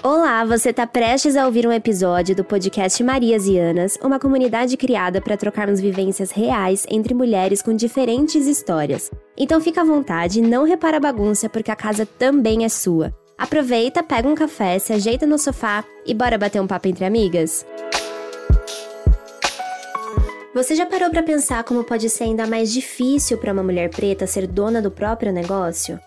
Olá, você está prestes a ouvir um episódio do podcast Marias e Anas, uma comunidade criada para trocarmos vivências reais entre mulheres com diferentes histórias. Então fica à vontade, não repara a bagunça porque a casa também é sua. Aproveita, pega um café, se ajeita no sofá e bora bater um papo entre amigas? Você já parou para pensar como pode ser ainda mais difícil para uma mulher preta ser dona do próprio negócio?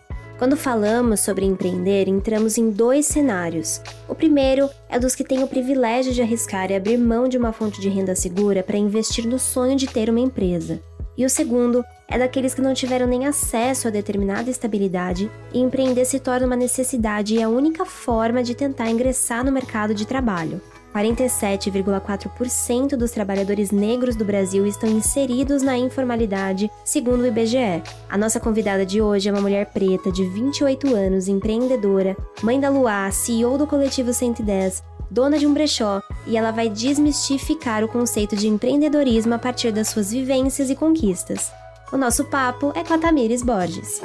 Quando falamos sobre empreender, entramos em dois cenários. O primeiro é dos que têm o privilégio de arriscar e abrir mão de uma fonte de renda segura para investir no sonho de ter uma empresa. E o segundo é daqueles que não tiveram nem acesso a determinada estabilidade e empreender se torna uma necessidade e a única forma de tentar ingressar no mercado de trabalho. 47,4% dos trabalhadores negros do Brasil estão inseridos na informalidade, segundo o IBGE. A nossa convidada de hoje é uma mulher preta de 28 anos, empreendedora, mãe da Luá, CEO do Coletivo 110, dona de um brechó, e ela vai desmistificar o conceito de empreendedorismo a partir das suas vivências e conquistas. O nosso papo é com a Tamires Borges.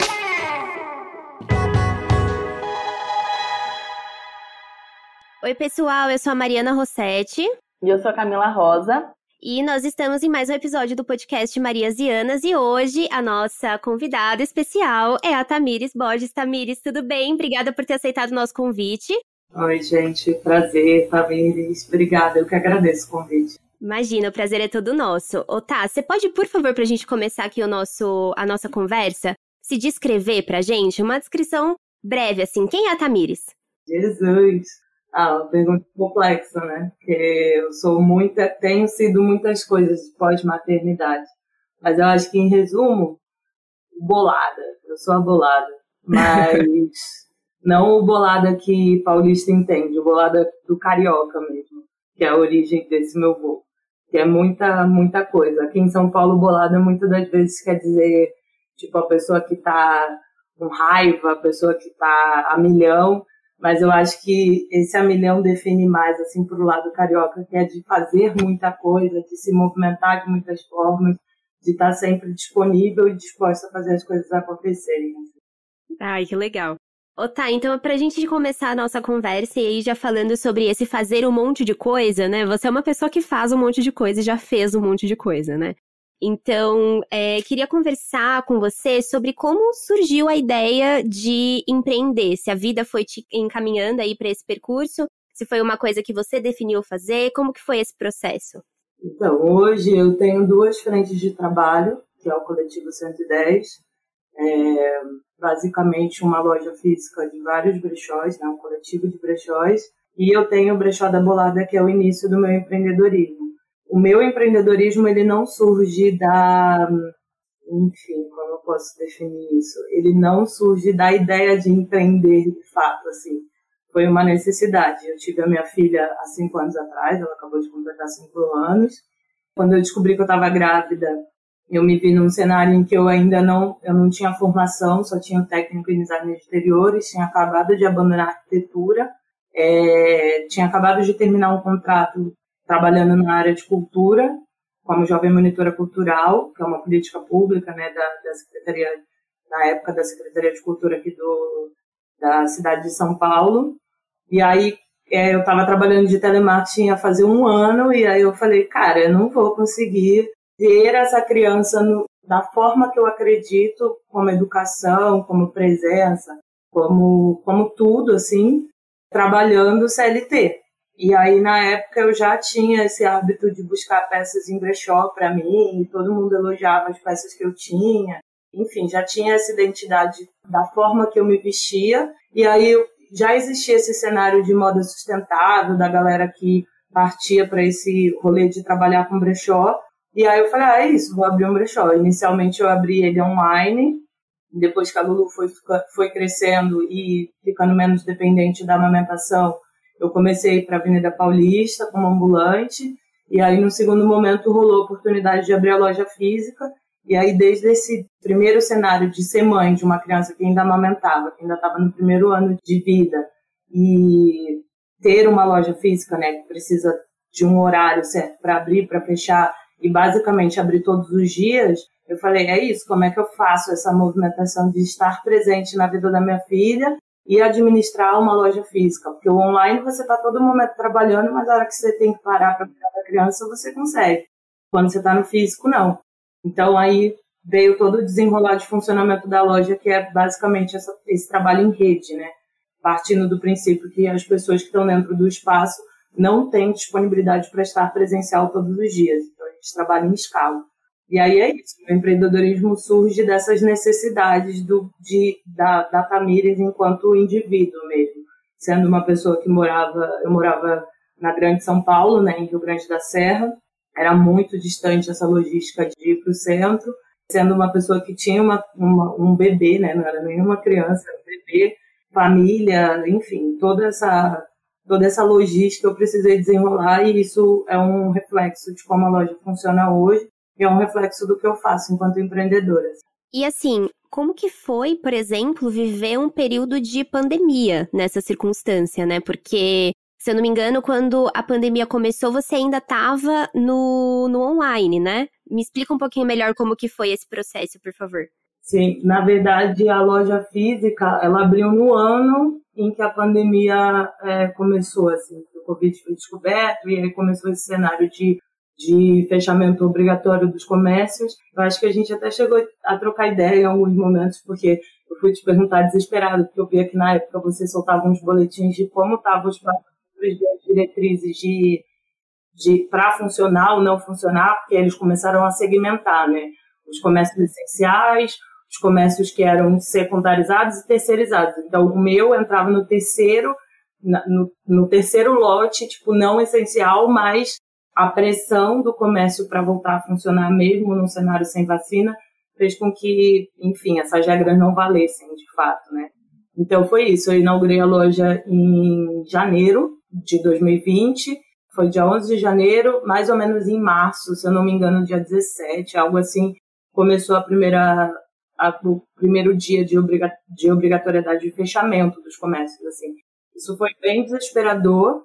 Oi, pessoal, eu sou a Mariana Rossetti. E eu sou a Camila Rosa. E nós estamos em mais um episódio do podcast Marias e Anas e hoje a nossa convidada especial é a Tamires Borges. Tamires, tudo bem? Obrigada por ter aceitado o nosso convite. Oi, gente, prazer, Tamires. Obrigada, eu que agradeço o convite. Imagina, o prazer é todo nosso. Ô, tá, você pode, por favor, pra gente começar aqui o nosso, a nossa conversa, se descrever pra gente, uma descrição breve, assim, quem é a Tamires? Jesus! Ah, pergunta complexa, né? Porque eu sou muita, tenho sido muitas coisas pós-maternidade. Mas eu acho que, em resumo, bolada. Eu sou a bolada. Mas não o bolada que paulista entende, o bolada do carioca mesmo, que é a origem desse meu voo. Que é muita, muita coisa. Aqui em São Paulo, bolada muitas das vezes quer dizer, tipo, a pessoa que tá com raiva, a pessoa que tá a milhão mas eu acho que esse a milhão define mais assim para o lado carioca, que é de fazer muita coisa, de se movimentar de muitas formas, de estar sempre disponível e disposta a fazer as coisas acontecerem. Ai, que legal. Ô, tá, então pra gente começar a nossa conversa e aí já falando sobre esse fazer um monte de coisa, né? Você é uma pessoa que faz um monte de coisa e já fez um monte de coisa, né? Então, é, queria conversar com você sobre como surgiu a ideia de empreender, se a vida foi te encaminhando aí para esse percurso, se foi uma coisa que você definiu fazer, como que foi esse processo? Então, hoje eu tenho duas frentes de trabalho, que é o Coletivo 110, é basicamente uma loja física de vários brechós, né, um coletivo de brechós, e eu tenho o Brechó da Bolada, que é o início do meu empreendedorismo o meu empreendedorismo ele não surge da enfim como eu posso definir isso? Ele não surge da ideia de empreender de fato assim. Foi uma necessidade. Eu tive a minha filha há cinco anos atrás ela acabou de completar cinco anos. Quando eu descobri que eu estava grávida eu me vi num cenário em que eu ainda não eu não tinha formação só tinha um técnico em design de exteriores tinha acabado de abandonar a arquitetura é, tinha acabado de terminar um contrato trabalhando na área de cultura, como jovem monitora cultural, que é uma política pública né, da, da Secretaria, na época da Secretaria de Cultura aqui do, da cidade de São Paulo. E aí é, eu estava trabalhando de telemarketing há fazer um ano, e aí eu falei, cara, eu não vou conseguir ver essa criança no, da forma que eu acredito, como educação, como presença, como, como tudo, assim, trabalhando CLT. E aí, na época, eu já tinha esse hábito de buscar peças em brechó para mim, e todo mundo elogiava as peças que eu tinha. Enfim, já tinha essa identidade da forma que eu me vestia. E aí, já existia esse cenário de moda sustentável, da galera que partia para esse rolê de trabalhar com brechó. E aí eu falei, ah, é isso, vou abrir um brechó. Inicialmente eu abri ele online, depois que a Lulu foi, foi crescendo e ficando menos dependente da amamentação, eu comecei para a Avenida Paulista como ambulante, e aí no segundo momento rolou a oportunidade de abrir a loja física, e aí desde esse primeiro cenário de ser mãe de uma criança que ainda amamentava, que ainda estava no primeiro ano de vida, e ter uma loja física, né, que precisa de um horário certo para abrir, para fechar, e basicamente abrir todos os dias, eu falei, é isso, como é que eu faço essa movimentação de estar presente na vida da minha filha e administrar uma loja física, porque o online você está todo momento trabalhando, mas a hora que você tem que parar para cuidar da criança, você consegue. Quando você está no físico, não. Então aí veio todo o desenrolar de funcionamento da loja, que é basicamente essa, esse trabalho em rede, né? Partindo do princípio que as pessoas que estão dentro do espaço não têm disponibilidade para estar presencial todos os dias. Então a gente trabalha em escala. E aí é isso, o empreendedorismo surge dessas necessidades do, de, da, da Tamires enquanto indivíduo mesmo. Sendo uma pessoa que morava, eu morava na Grande São Paulo, né, em Rio Grande da Serra, era muito distante essa logística de ir para o centro, sendo uma pessoa que tinha uma, uma, um bebê, né, não era nenhuma criança, era um bebê, família, enfim, toda essa toda essa logística eu precisei desenrolar e isso é um reflexo de como a loja funciona hoje é um reflexo do que eu faço enquanto empreendedora. E assim, como que foi, por exemplo, viver um período de pandemia nessa circunstância, né? Porque se eu não me engano, quando a pandemia começou, você ainda estava no, no online, né? Me explica um pouquinho melhor como que foi esse processo, por favor. Sim, na verdade, a loja física, ela abriu no ano em que a pandemia é, começou, assim, o Covid foi descoberto e aí começou esse cenário de, de fechamento obrigatório dos comércios. Eu acho que a gente até chegou a trocar ideia em alguns momentos, porque eu fui te perguntar desesperado, porque eu vi que na época você soltava uns boletins de como estavam os diretrizes de, de para funcionar ou não funcionar, porque eles começaram a segmentar, né? Os comércios essenciais, os comércios que eram secundarizados e terceirizados. Então, o meu entrava no terceiro, no, no terceiro lote, tipo, não essencial, mas a pressão do comércio para voltar a funcionar mesmo num cenário sem vacina fez com que, enfim, essas regras não valessem de fato, né? Então foi isso, eu inaugurei a loja em janeiro de 2020. Foi dia 11 de janeiro, mais ou menos em março, se eu não me engano, dia 17, algo assim, começou a primeira a, o primeiro dia de, obriga, de obrigatoriedade de fechamento dos comércios, assim. Isso foi bem desesperador,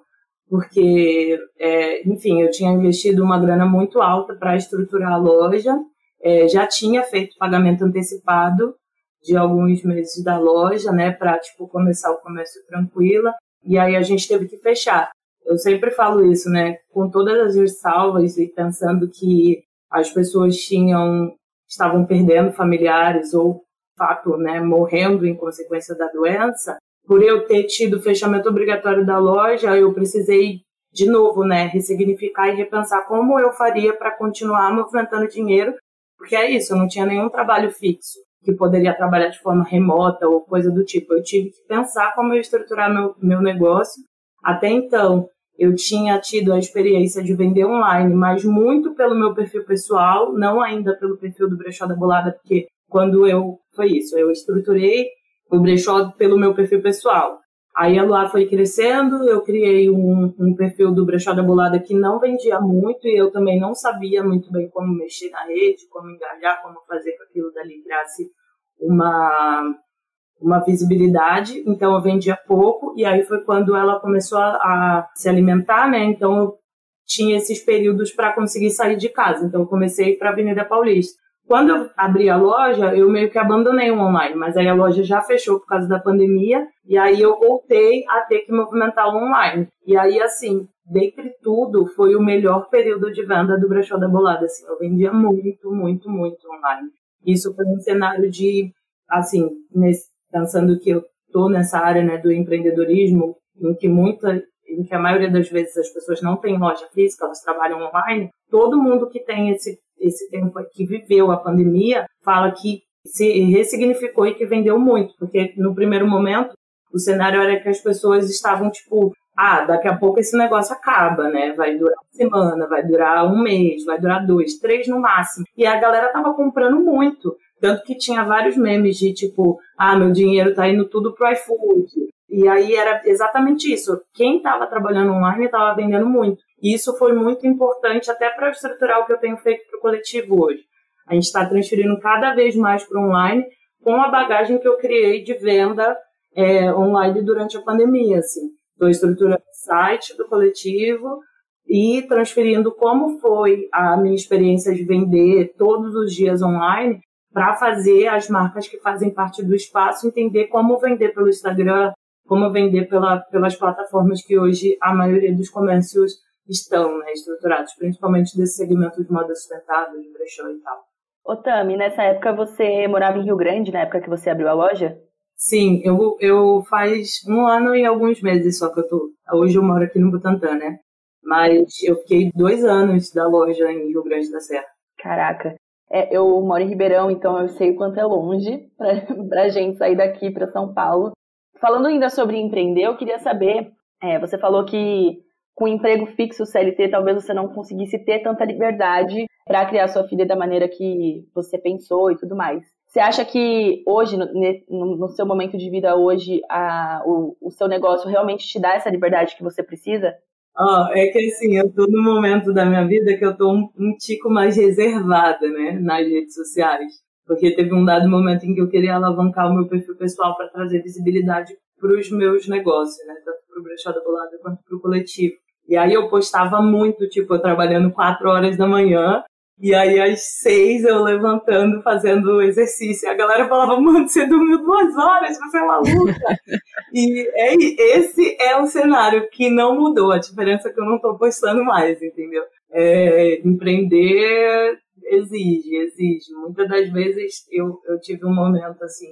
porque, é, enfim, eu tinha investido uma grana muito alta para estruturar a loja, é, já tinha feito pagamento antecipado de alguns meses da loja, né, para tipo começar o comércio tranquila. E aí a gente teve que fechar. Eu sempre falo isso, né? Com todas as ressalvas e pensando que as pessoas tinham estavam perdendo familiares ou fato, né, morrendo em consequência da doença. Por eu ter tido fechamento obrigatório da loja, eu precisei de novo, né, ressignificar e repensar como eu faria para continuar movimentando dinheiro, porque é isso, eu não tinha nenhum trabalho fixo que poderia trabalhar de forma remota ou coisa do tipo. Eu tive que pensar como eu estruturar meu, meu negócio. Até então, eu tinha tido a experiência de vender online, mas muito pelo meu perfil pessoal, não ainda pelo perfil do Brechó da Bolada, porque quando eu. Foi isso, eu estruturei o brechó pelo meu perfil pessoal. Aí a Luar foi crescendo, eu criei um, um, perfil do Brechó da Bolada que não vendia muito e eu também não sabia muito bem como mexer na rede, como engajar, como fazer com aquilo dali virasse uma, uma visibilidade. Então eu vendia pouco e aí foi quando ela começou a, a se alimentar, né? Então eu tinha esses períodos para conseguir sair de casa. Então eu comecei para a Avenida Paulista. Quando eu abri a loja, eu meio que abandonei o online, mas aí a loja já fechou por causa da pandemia, e aí eu voltei a ter que movimentar o online. E aí, assim, dentre tudo, foi o melhor período de venda do brechó da bolada. Assim, eu vendia muito, muito, muito online. Isso foi um cenário de, assim, nesse, pensando que eu estou nessa área né, do empreendedorismo, em que muita em que a maioria das vezes as pessoas não têm loja física, elas trabalham online, todo mundo que tem esse esse tempo que viveu a pandemia, fala que se ressignificou e que vendeu muito, porque no primeiro momento o cenário era que as pessoas estavam tipo, ah, daqui a pouco esse negócio acaba, né? Vai durar uma semana, vai durar um mês, vai durar dois, três no máximo. E a galera tava comprando muito. Tanto que tinha vários memes de tipo, ah, meu dinheiro tá indo tudo pro iFood. E aí era exatamente isso. Quem estava trabalhando online estava vendendo muito. E isso foi muito importante até para estruturar o que eu tenho feito para o coletivo hoje. A gente está transferindo cada vez mais para online com a bagagem que eu criei de venda é, online durante a pandemia. Estou assim. estruturando o site do coletivo e transferindo como foi a minha experiência de vender todos os dias online para fazer as marcas que fazem parte do espaço entender como vender pelo Instagram, como vender pela, pelas plataformas que hoje a maioria dos comércios estão né, estruturados, principalmente desse segmento de moda sustentável, de brechó e tal. Ô Tami, nessa época você morava em Rio Grande, na época que você abriu a loja? Sim, eu, eu faz um ano e alguns meses só que eu tô. Hoje eu moro aqui no Butantã, né? Mas eu fiquei dois anos da loja em Rio Grande da Serra. Caraca. É, eu moro em Ribeirão, então eu sei o quanto é longe pra, pra gente sair daqui para São Paulo. Falando ainda sobre empreender, eu queria saber, é, você falou que com emprego fixo CLT talvez você não conseguisse ter tanta liberdade para criar sua filha da maneira que você pensou e tudo mais. Você acha que hoje, no, seu momento de vida hoje, a, o, o, seu negócio realmente te dá essa liberdade que você precisa? Oh, é que assim, eu tô no momento da minha vida que eu tô um, um tico mais reservada, né, nas redes sociais. Porque teve um dado momento em que eu queria alavancar o meu perfil pessoal para trazer visibilidade para os meus negócios, né, tanto para o Brechó da Bolada quanto para o coletivo. E aí eu postava muito, tipo, eu trabalhando quatro horas da manhã, e aí às seis eu levantando, fazendo exercício. A galera falava, mano, você dormiu duas horas, você é maluca. e é, esse é o cenário que não mudou. A diferença é que eu não estou postando mais, entendeu? É, empreender exige, exige. Muitas das vezes eu, eu tive um momento assim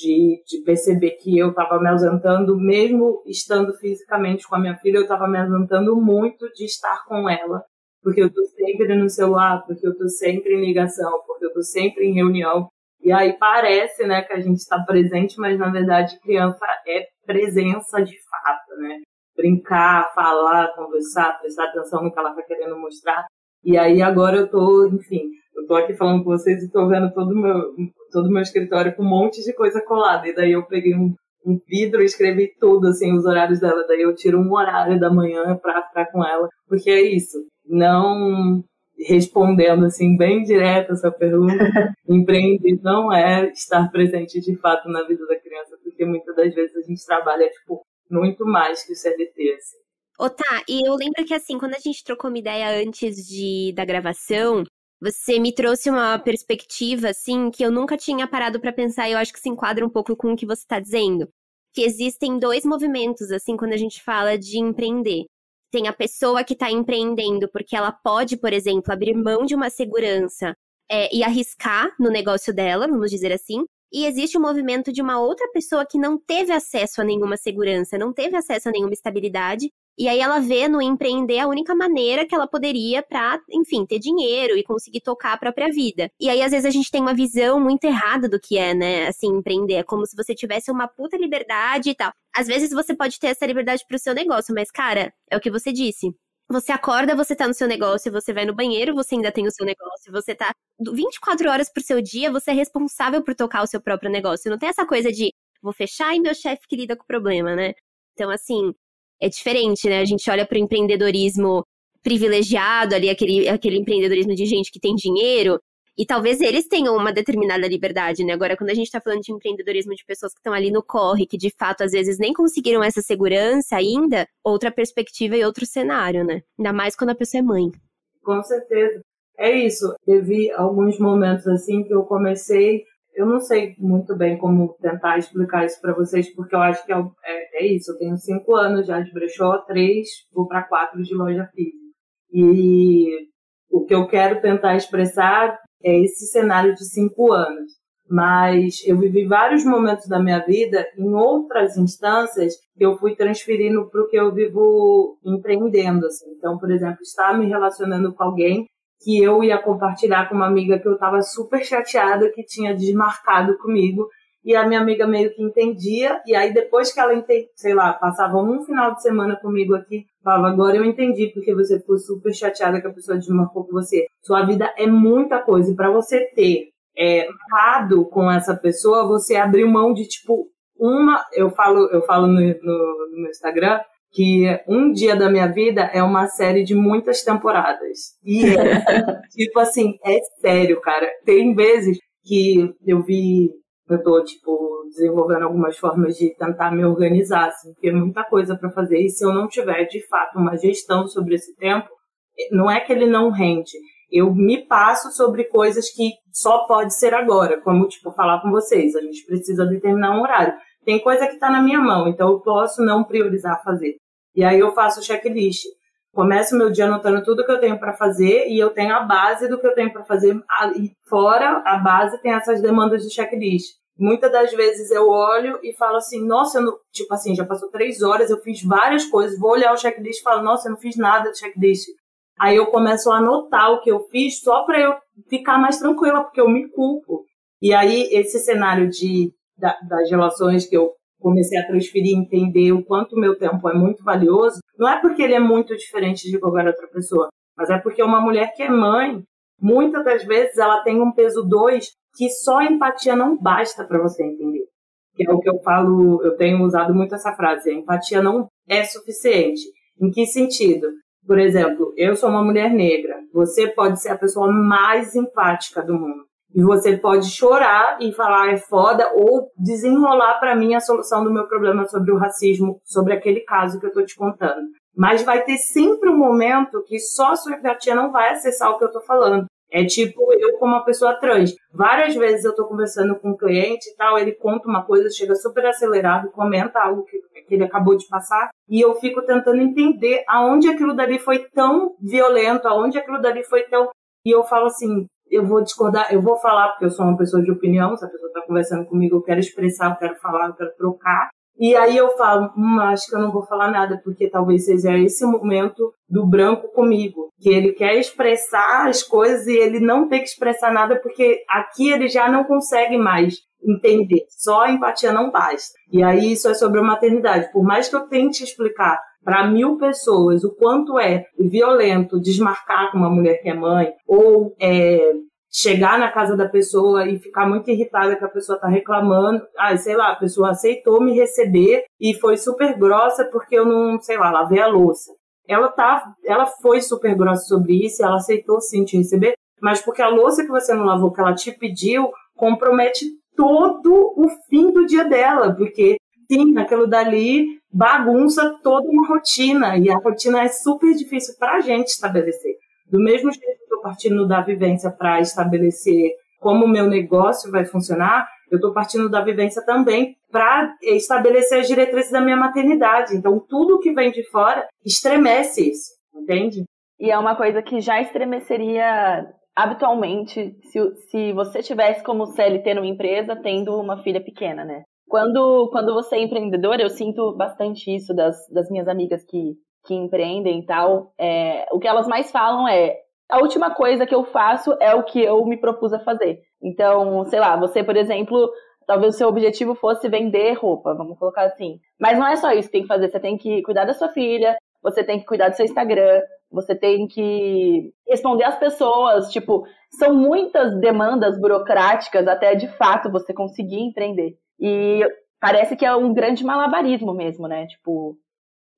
de, de perceber que eu estava me ausentando, mesmo estando fisicamente com a minha filha, eu estava me ausentando muito de estar com ela porque eu estou sempre no celular, porque eu estou sempre em ligação, porque eu estou sempre em reunião. E aí parece, né, que a gente está presente, mas na verdade criança é presença de fato, né? Brincar, falar, conversar, prestar atenção no que ela está querendo mostrar. E aí agora eu tô, enfim, eu tô aqui falando com vocês e tô vendo todo meu todo o meu escritório com um monte de coisa colada. E daí eu peguei um, um vidro e escrevi tudo, assim, os horários dela. Daí eu tiro um horário da manhã para ficar com ela, porque é isso não respondendo assim bem direto essa pergunta, empreender não é estar presente de fato na vida da criança, porque muitas das vezes a gente trabalha tipo muito mais que o CLT. Assim. Ô, tá, e eu lembro que assim, quando a gente trocou uma ideia antes de, da gravação, você me trouxe uma perspectiva, assim, que eu nunca tinha parado para pensar e eu acho que se enquadra um pouco com o que você está dizendo. Que existem dois movimentos, assim, quando a gente fala de empreender. Tem a pessoa que está empreendendo porque ela pode, por exemplo, abrir mão de uma segurança é, e arriscar no negócio dela, vamos dizer assim. E existe o movimento de uma outra pessoa que não teve acesso a nenhuma segurança, não teve acesso a nenhuma estabilidade e aí ela vê no empreender a única maneira que ela poderia para, enfim, ter dinheiro e conseguir tocar a própria vida. E aí às vezes a gente tem uma visão muito errada do que é, né, assim, empreender, é como se você tivesse uma puta liberdade e tal. Às vezes você pode ter essa liberdade pro seu negócio, mas cara, é o que você disse. Você acorda, você tá no seu negócio, você vai no banheiro, você ainda tem o seu negócio, você tá 24 horas por seu dia, você é responsável por tocar o seu próprio negócio. Não tem essa coisa de vou fechar e meu chefe que lida com o problema, né? Então, assim, é diferente, né? A gente olha para o empreendedorismo privilegiado ali, aquele, aquele empreendedorismo de gente que tem dinheiro, e talvez eles tenham uma determinada liberdade, né? Agora, quando a gente está falando de empreendedorismo de pessoas que estão ali no corre, que de fato às vezes nem conseguiram essa segurança ainda, outra perspectiva e outro cenário, né? Ainda mais quando a pessoa é mãe. Com certeza. É isso. Teve alguns momentos assim que eu comecei eu não sei muito bem como tentar explicar isso para vocês, porque eu acho que é, é, é, isso. Eu tenho cinco anos já de brechó, três, vou para quatro de loja física. E o que eu quero tentar expressar é esse cenário de cinco anos. Mas eu vivi vários momentos da minha vida em outras instâncias que eu fui transferindo para o que eu vivo empreendendo. Assim. Então, por exemplo, estar me relacionando com alguém que eu ia compartilhar com uma amiga que eu estava super chateada que tinha desmarcado comigo. E a minha amiga meio que entendia. E aí depois que ela sei lá, passava um final de semana comigo aqui, falava, agora eu entendi porque você ficou super chateada que a pessoa desmarcou com você. Sua vida é muita coisa. E para você ter é, marcado com essa pessoa, você abriu mão de tipo uma, eu falo, eu falo no, no, no Instagram que um dia da minha vida é uma série de muitas temporadas. E é, tipo assim, é sério, cara. Tem vezes que eu vi, eu tô, tipo, desenvolvendo algumas formas de tentar me organizar, assim, porque é muita coisa para fazer. E se eu não tiver, de fato, uma gestão sobre esse tempo, não é que ele não rende. Eu me passo sobre coisas que só pode ser agora, como, tipo, falar com vocês. A gente precisa determinar um horário tem coisa que está na minha mão, então eu posso não priorizar fazer. E aí eu faço o checklist. Começo meu dia anotando tudo que eu tenho para fazer e eu tenho a base do que eu tenho para fazer. E fora a base tem essas demandas de checklist. Muitas das vezes eu olho e falo assim, nossa, eu não... tipo assim, já passou três horas, eu fiz várias coisas, vou olhar o checklist e falo, nossa, eu não fiz nada de checklist. Aí eu começo a anotar o que eu fiz só para eu ficar mais tranquila, porque eu me culpo. E aí esse cenário de, da, das relações que eu comecei a transferir, entender o quanto o meu tempo é muito valioso, não é porque ele é muito diferente de qualquer outra pessoa, mas é porque uma mulher que é mãe, muitas das vezes ela tem um peso dois que só a empatia não basta para você entender. Que é o que eu falo, eu tenho usado muito essa frase, empatia não é suficiente. Em que sentido? Por exemplo, eu sou uma mulher negra, você pode ser a pessoa mais empática do mundo. E você pode chorar e falar é foda ou desenrolar para mim a solução do meu problema sobre o racismo, sobre aquele caso que eu tô te contando. Mas vai ter sempre um momento que só a sua empatia não vai acessar o que eu tô falando. É tipo eu como uma pessoa trans. Várias vezes eu tô conversando com um cliente e tal, ele conta uma coisa, chega super acelerado, comenta algo que, que ele acabou de passar, e eu fico tentando entender aonde aquilo dali foi tão violento, aonde aquilo dali foi tão. E eu falo assim, eu vou discordar, eu vou falar, porque eu sou uma pessoa de opinião, se a pessoa está conversando comigo, eu quero expressar, eu quero falar, eu quero trocar. E aí eu falo, hum, acho que eu não vou falar nada, porque talvez seja esse momento do branco comigo, que ele quer expressar as coisas e ele não tem que expressar nada, porque aqui ele já não consegue mais entender. Só empatia não basta. E aí isso é sobre a maternidade. Por mais que eu tente explicar para mil pessoas o quanto é violento desmarcar com uma mulher que é mãe ou é, chegar na casa da pessoa e ficar muito irritada que a pessoa está reclamando. Ah, sei lá, a pessoa aceitou me receber e foi super grossa porque eu não, sei lá, lavei a louça. Ela tá, ela foi super grossa sobre isso, ela aceitou sim te receber, mas porque a louça que você não lavou, que ela te pediu, compromete todo o fim do dia dela, porque sim, aquilo dali bagunça toda uma rotina e a rotina é super difícil para a gente estabelecer. Do mesmo jeito que eu estou partindo da vivência para estabelecer como o meu negócio vai funcionar, eu estou partindo da vivência também para estabelecer as diretrizes da minha maternidade. Então, tudo que vem de fora estremece isso, entende? E é uma coisa que já estremeceria habitualmente se, se você tivesse como CLT numa empresa tendo uma filha pequena, né? Quando, quando você é empreendedora, eu sinto bastante isso das, das minhas amigas que, que empreendem e tal. É, o que elas mais falam é: a última coisa que eu faço é o que eu me propus a fazer. Então, sei lá, você, por exemplo, talvez o seu objetivo fosse vender roupa, vamos colocar assim. Mas não é só isso que tem que fazer, você tem que cuidar da sua filha, você tem que cuidar do seu Instagram, você tem que responder às pessoas, tipo, são muitas demandas burocráticas até de fato você conseguir empreender. E parece que é um grande malabarismo mesmo, né? Tipo,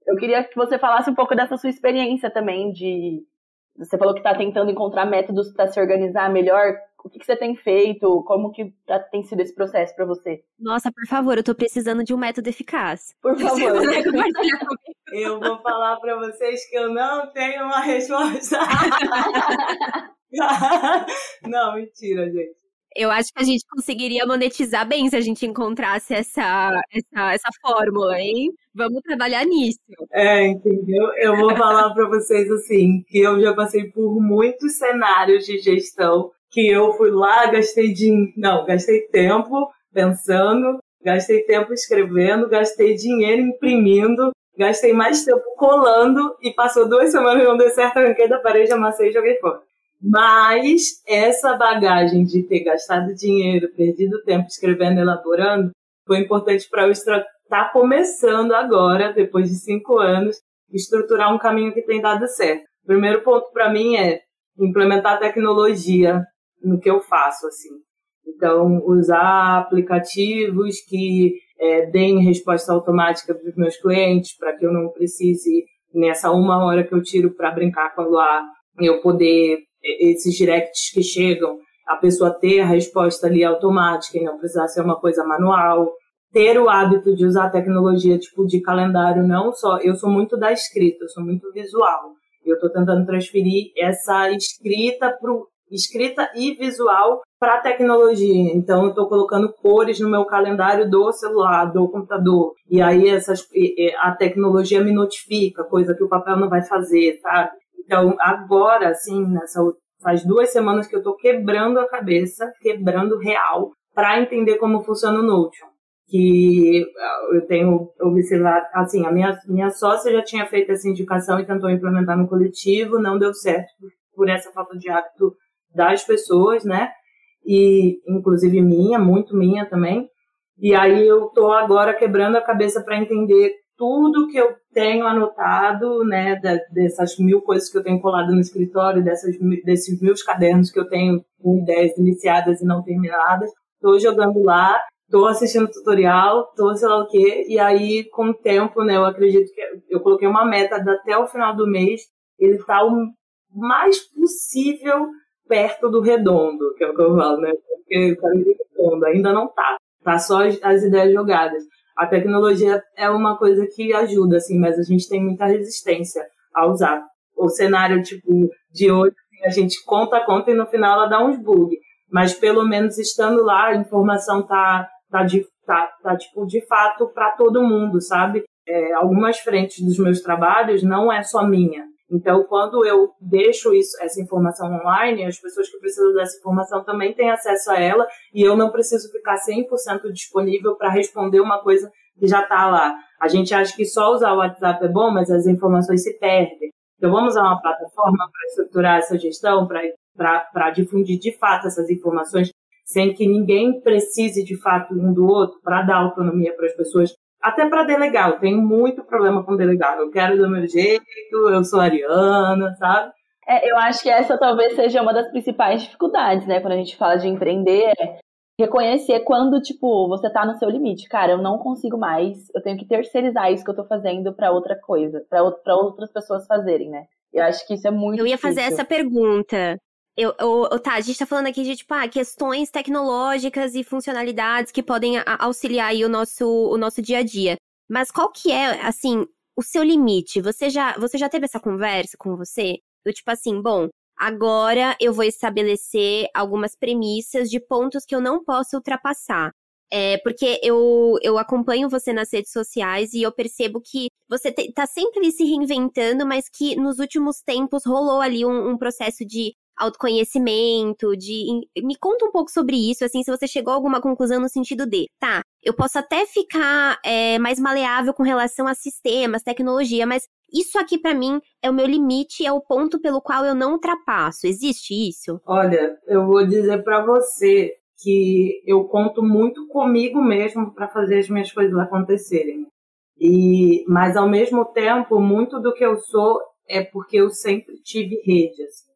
eu queria que você falasse um pouco dessa sua experiência também de você falou que está tentando encontrar métodos para se organizar melhor. O que, que, você tem feito? Como que tá, tem sido esse processo para você? Nossa, por favor, eu estou precisando de um método eficaz. Por favor. eu vou falar para vocês que eu não tenho uma resposta. não, mentira, gente. Eu acho que a gente conseguiria monetizar bem se a gente encontrasse essa, essa, essa fórmula, hein? Vamos trabalhar nisso. É, entendeu? Eu vou falar para vocês assim, que eu já passei por muitos cenários de gestão, que eu fui lá, gastei dinheiro, não, gastei tempo pensando, gastei tempo escrevendo, gastei dinheiro imprimindo, gastei mais tempo colando e passou duas semanas e não deu certo, arranquei da parede, amassei e joguei fora. Mas essa bagagem de ter gastado dinheiro, perdido tempo escrevendo, elaborando, foi importante para eu estar tá começando agora, depois de cinco anos, estruturar um caminho que tem dado certo. O primeiro ponto para mim é implementar tecnologia no que eu faço, assim. Então, usar aplicativos que é, deem resposta automática para os meus clientes, para que eu não precise, nessa uma hora que eu tiro para brincar com a Luar, eu poder esses directs que chegam, a pessoa ter a resposta ali automática e não precisar ser uma coisa manual. Ter o hábito de usar tecnologia tipo de calendário, não só. Eu sou muito da escrita, eu sou muito visual. Eu estou tentando transferir essa escrita pro, escrita e visual para tecnologia. Então, eu estou colocando cores no meu calendário do celular, do computador. E aí essas, a tecnologia me notifica, coisa que o papel não vai fazer, sabe? Então, agora, assim, nessa, faz duas semanas que eu estou quebrando a cabeça, quebrando real, para entender como funciona o Notion. Que ah, eu tenho observado, assim, a minha, minha sócia já tinha feito essa indicação e tentou implementar no coletivo, não deu certo por essa falta de hábito das pessoas, né? E inclusive minha, muito minha também. E aí eu tô agora quebrando a cabeça para entender tudo que eu tenho anotado, né, dessas mil coisas que eu tenho colado no escritório, dessas, desses meus cadernos que eu tenho com ideias iniciadas e não terminadas, tô jogando lá, tô assistindo tutorial, tô sei lá o quê, e aí com o tempo, né, eu acredito que eu coloquei uma meta até o final do mês, ele tá o mais possível perto do redondo, que é o que eu falo, né? Porque tá redondo, ainda não tá. Tá só as, as ideias jogadas. A tecnologia é uma coisa que ajuda, assim, mas a gente tem muita resistência a usar. O cenário, tipo, de hoje, a gente conta, conta e no final ela dá uns bugs. Mas pelo menos estando lá, a informação tá, tá, de, tá, tá tipo, de fato para todo mundo, sabe? É, algumas frentes dos meus trabalhos não é só minha. Então, quando eu deixo isso, essa informação online, as pessoas que precisam dessa informação também têm acesso a ela e eu não preciso ficar 100% disponível para responder uma coisa que já está lá. A gente acha que só usar o WhatsApp é bom, mas as informações se perdem. Então, vamos usar uma plataforma para estruturar essa gestão, para difundir de fato essas informações, sem que ninguém precise de fato um do outro, para dar autonomia para as pessoas até para delegar, eu tenho muito problema com delegar. Eu quero do meu jeito, eu sou ariana, sabe? É, eu acho que essa talvez seja uma das principais dificuldades, né? Quando a gente fala de empreender, é reconhecer quando, tipo, você tá no seu limite. Cara, eu não consigo mais, eu tenho que terceirizar isso que eu tô fazendo para outra coisa, para outras pessoas fazerem, né? Eu acho que isso é muito Eu ia difícil. fazer essa pergunta. Eu, eu, tá, a gente tá falando aqui de, tipo, ah, questões tecnológicas e funcionalidades que podem auxiliar aí o nosso, o nosso dia a dia. Mas qual que é, assim, o seu limite? Você já, você já teve essa conversa com você? Do tipo assim, bom, agora eu vou estabelecer algumas premissas de pontos que eu não posso ultrapassar. É, porque eu, eu acompanho você nas redes sociais e eu percebo que você te, tá sempre se reinventando, mas que nos últimos tempos rolou ali um, um processo de autoconhecimento, de. Me conta um pouco sobre isso, assim, se você chegou a alguma conclusão no sentido de, tá, eu posso até ficar é, mais maleável com relação a sistemas, tecnologia, mas isso aqui para mim é o meu limite, é o ponto pelo qual eu não ultrapasso. Existe isso? Olha, eu vou dizer para você que eu conto muito comigo mesmo para fazer as minhas coisas acontecerem. E, mas ao mesmo tempo, muito do que eu sou é porque eu sempre tive rede. Assim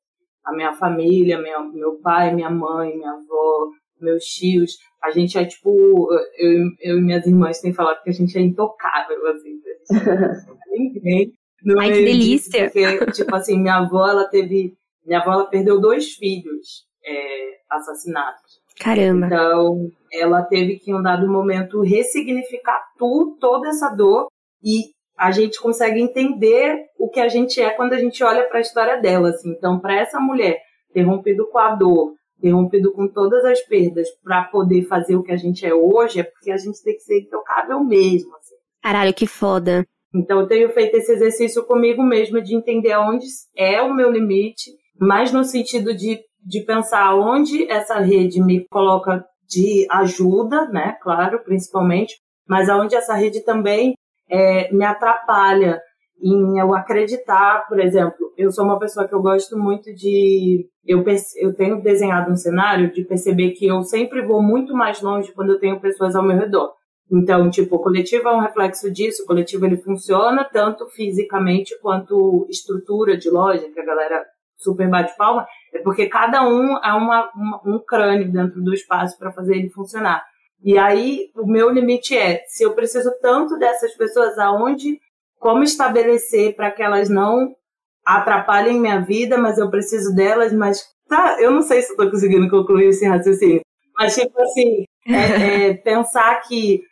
a minha família, minha, meu pai, minha mãe, minha avó, meus tios. A gente é tipo, eu, eu e minhas irmãs têm falado que a gente é intocável, assim, ninguém. Ai, que delícia! porque, tipo assim, minha avó, ela teve. Minha avó, ela perdeu dois filhos é, assassinados. Caramba! Então, ela teve que, em um dado momento, ressignificar tudo, toda essa dor e a gente consegue entender o que a gente é quando a gente olha para a história dela. Assim. Então, para essa mulher ter rompido com a dor, ter rompido com todas as perdas para poder fazer o que a gente é hoje, é porque a gente tem que ser intocável mesmo. Assim. Caralho, que foda. Então, eu tenho feito esse exercício comigo mesma de entender onde é o meu limite, mas no sentido de, de pensar onde essa rede me coloca de ajuda, né? Claro, principalmente, mas aonde essa rede também é, me atrapalha em eu acreditar, por exemplo, eu sou uma pessoa que eu gosto muito de. Eu, eu tenho desenhado um cenário de perceber que eu sempre vou muito mais longe quando eu tenho pessoas ao meu redor. Então, tipo, o coletivo é um reflexo disso. O coletivo ele funciona tanto fisicamente quanto estrutura de loja, que a galera super bate palma, é porque cada um é uma, uma um crânio dentro do espaço para fazer ele funcionar. E aí, o meu limite é, se eu preciso tanto dessas pessoas, aonde, como estabelecer para que elas não atrapalhem minha vida, mas eu preciso delas, mas tá, eu não sei se estou conseguindo concluir esse raciocínio. Mas, tipo assim, é, é pensar que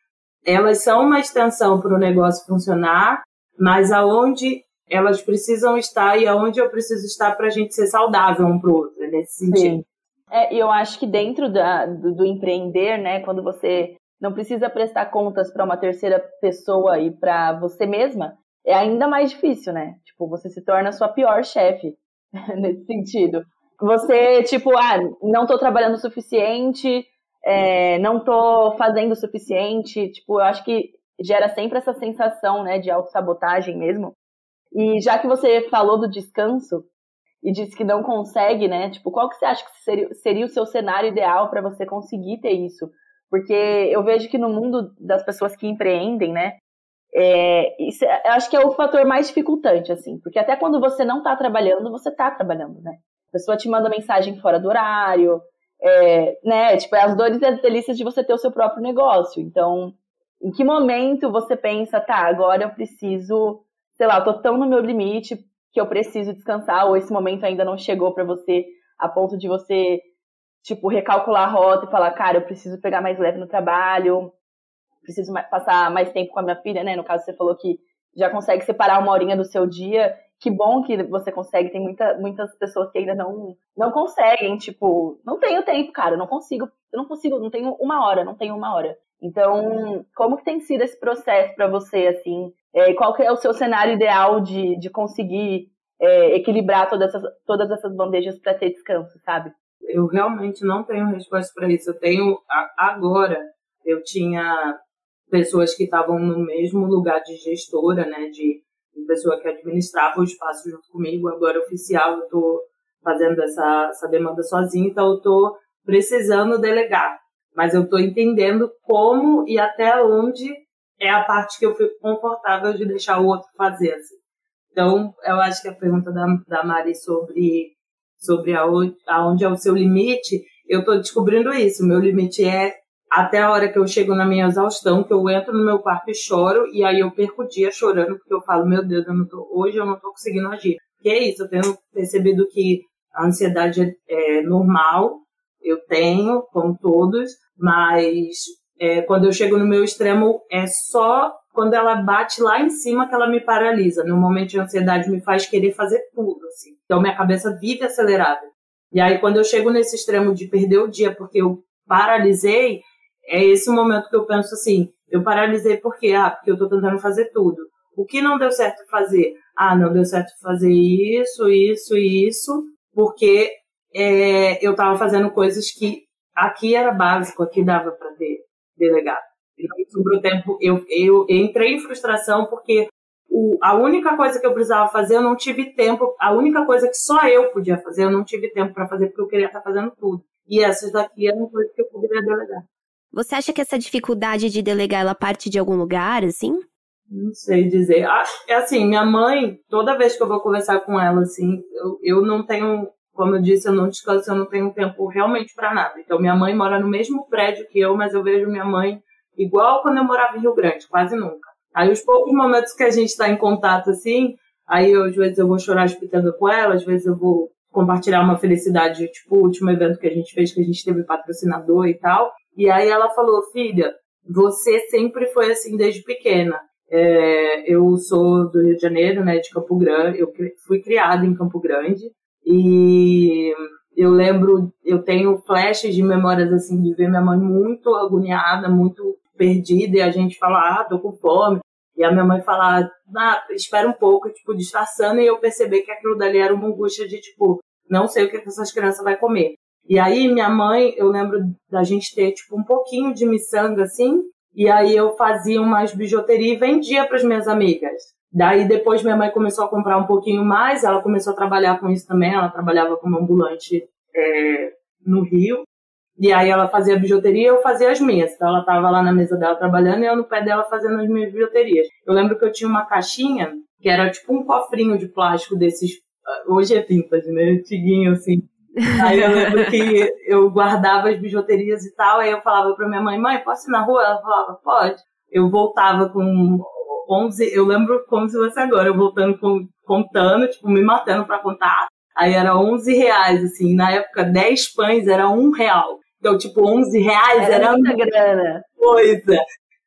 elas são uma extensão para o negócio funcionar, mas aonde elas precisam estar e aonde eu preciso estar para a gente ser saudável um para o outro, nesse sentido. Sim. É, eu acho que dentro da, do, do empreender, né, quando você não precisa prestar contas para uma terceira pessoa e para você mesma, é ainda mais difícil, né? Tipo, você se torna a sua pior chefe nesse sentido. Você, tipo, ah, não tô trabalhando o suficiente, é, não tô fazendo o suficiente. Tipo, eu acho que gera sempre essa sensação, né, de autossabotagem mesmo. E já que você falou do descanso e disse que não consegue, né? Tipo, qual que você acha que seria, seria o seu cenário ideal para você conseguir ter isso? Porque eu vejo que no mundo das pessoas que empreendem, né? É, isso, eu acho que é o fator mais dificultante, assim, porque até quando você não está trabalhando, você está trabalhando, né? A pessoa te manda mensagem fora do horário, é, né? Tipo, é as dores e as delícias de você ter o seu próprio negócio. Então, em que momento você pensa, tá, agora eu preciso, sei lá, eu tô tão no meu limite que eu preciso descansar, ou esse momento ainda não chegou para você a ponto de você, tipo, recalcular a rota e falar, cara, eu preciso pegar mais leve no trabalho, preciso passar mais tempo com a minha filha, né? No caso, você falou que já consegue separar uma horinha do seu dia. Que bom que você consegue. Tem muita, muitas pessoas que ainda não, não conseguem, tipo, não tenho tempo, cara, não consigo, eu não consigo, não tenho uma hora, não tenho uma hora. Então, como que tem sido esse processo para você, assim? É, qual que é o seu cenário ideal de, de conseguir é, equilibrar todas essas, todas essas bandejas para ter descanso, sabe? Eu realmente não tenho resposta para isso. Eu tenho agora. Eu tinha pessoas que estavam no mesmo lugar de gestora, né, de, pessoa que administrava o espaço junto comigo. Agora, oficial, eu estou fazendo essa, essa demanda sozinha, então eu estou precisando delegar. Mas eu estou entendendo como e até onde é a parte que eu fico confortável de deixar o outro fazer. Assim. Então, eu acho que a pergunta da, da Mari sobre, sobre aonde, é o seu limite, eu estou descobrindo isso. Meu limite é até a hora que eu chego na minha exaustão, que eu entro no meu quarto e choro, e aí eu perco o dia chorando, porque eu falo, meu Deus, eu tô, hoje eu não estou conseguindo agir. Que é isso, eu tenho percebido que a ansiedade é, é normal, eu tenho, como todos, mas é, quando eu chego no meu extremo, é só quando ela bate lá em cima que ela me paralisa. No momento de ansiedade me faz querer fazer tudo, assim. Então minha cabeça vive acelerada. E aí quando eu chego nesse extremo de perder o dia porque eu paralisei, é esse o momento que eu penso assim, eu paralisei porque, ah, porque eu estou tentando fazer tudo. O que não deu certo fazer? Ah, não deu certo fazer isso, isso e isso, porque é, eu estava fazendo coisas que aqui era básico, aqui dava para ter delegado. Sobre o tempo, eu, eu entrei em frustração porque o, a única coisa que eu precisava fazer, eu não tive tempo. A única coisa que só eu podia fazer, eu não tive tempo para fazer porque eu queria estar fazendo tudo. E essas daqui eram coisas que eu poderia delegar. Você acha que essa dificuldade de delegar ela parte de algum lugar, assim? Não sei dizer. É assim, minha mãe, toda vez que eu vou conversar com ela, assim, eu, eu não tenho, como eu disse, eu não descanso, eu não tenho tempo realmente para nada. Então, minha mãe mora no mesmo prédio que eu, mas eu vejo minha mãe igual quando eu morava em Rio Grande, quase nunca. Aí, os poucos momentos que a gente está em contato, assim, aí eu, às vezes eu vou chorar explicando com ela, às vezes eu vou compartilhar uma felicidade, tipo o último evento que a gente fez, que a gente teve patrocinador e tal. E aí ela falou, filha, você sempre foi assim desde pequena. É, eu sou do Rio de Janeiro, né, de Campo Grande. Eu fui criada em Campo Grande e eu lembro, eu tenho flashes de memórias assim de ver minha mãe muito agoniada, muito perdida e a gente falar, ah, tô com fome. E a minha mãe falar, ah, espera um pouco, tipo, disfarçando, e eu perceber que aquilo dali era uma angústia de, tipo, não sei o que essas crianças vai comer. E aí minha mãe, eu lembro da gente ter tipo um pouquinho de miçanga assim, e aí eu fazia umas bijuterias e vendia para as minhas amigas. Daí depois minha mãe começou a comprar um pouquinho mais, ela começou a trabalhar com isso também, ela trabalhava como ambulante é, no Rio. E aí ela fazia bijuteria eu fazia as minhas. Então ela estava lá na mesa dela trabalhando e eu no pé dela fazendo as minhas bijuterias. Eu lembro que eu tinha uma caixinha que era tipo um cofrinho de plástico desses. Hoje é vintage, né? Antiguinho assim Aí eu lembro que eu guardava as bijuterias e tal, aí eu falava pra minha mãe, mãe, posso ir na rua? Ela falava, pode. Eu voltava com 11, eu lembro como se fosse agora, eu voltando com, contando, tipo, me matando pra contar. Aí era 11 reais, assim, na época 10 pães era um real. Então, tipo, 11 reais era, era muita grana. Coisa.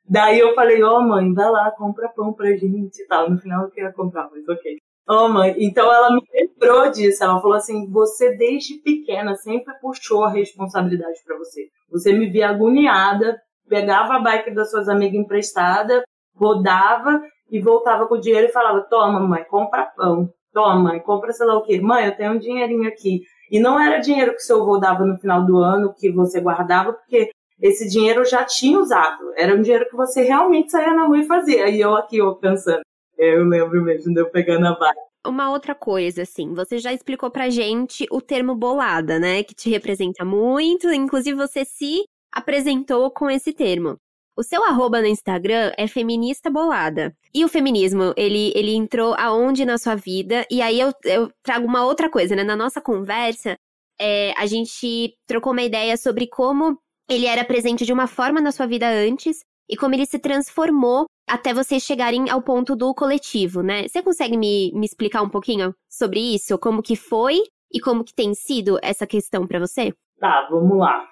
Daí eu falei, ó oh, mãe, vai lá, compra pão pra gente e tal. No final eu queria comprar, mas ok. Oh, mãe, então ela me lembrou disso. Ela falou assim: você desde pequena sempre puxou a responsabilidade para você. Você me via agoniada, pegava a bike das suas amigas emprestada, rodava e voltava com o dinheiro e falava: toma, mãe, compra pão. Toma, mãe, compra sei lá o quê. Mãe, eu tenho um dinheirinho aqui. E não era dinheiro que seu avô dava no final do ano, que você guardava, porque esse dinheiro eu já tinha usado. Era um dinheiro que você realmente saía na rua e fazia. E eu aqui, eu pensando, eu lembro mesmo de eu pegando a bike. Uma outra coisa, assim, você já explicou pra gente o termo bolada, né? Que te representa muito, inclusive você se apresentou com esse termo. O seu arroba no Instagram é feminista bolada. E o feminismo, ele, ele entrou aonde na sua vida? E aí eu, eu trago uma outra coisa, né? Na nossa conversa, é, a gente trocou uma ideia sobre como ele era presente de uma forma na sua vida antes e como ele se transformou até vocês chegarem ao ponto do coletivo, né? Você consegue me, me explicar um pouquinho sobre isso? Como que foi e como que tem sido essa questão para você? Tá, vamos lá.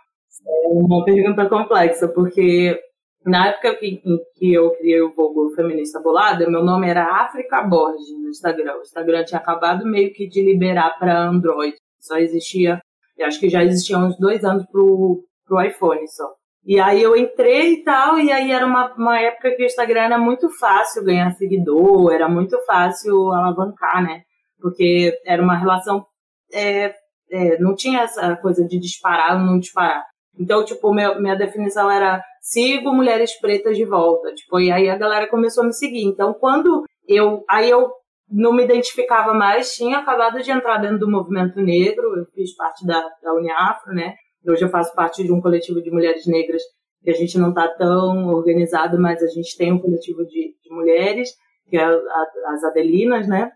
É uma pergunta complexa, porque na época em que eu criei o Vogo Feminista Bolada, meu nome era África Borges no Instagram. O Instagram tinha acabado meio que de liberar para Android. Só existia, acho que já existia uns dois anos pro, pro iPhone só. E aí eu entrei e tal, e aí era uma, uma época que o Instagram era muito fácil ganhar seguidor, era muito fácil alavancar, né? Porque era uma relação. É, é, não tinha essa coisa de disparar ou não disparar. Então, tipo, meu, minha definição era sigo mulheres pretas de volta. Tipo, e aí a galera começou a me seguir. Então, quando eu. Aí eu não me identificava mais, tinha acabado de entrar dentro do movimento negro, eu fiz parte da, da Uniafro, né? Hoje eu faço parte de um coletivo de mulheres negras que a gente não está tão organizado, mas a gente tem um coletivo de, de mulheres, que é a, as Adelinas, né?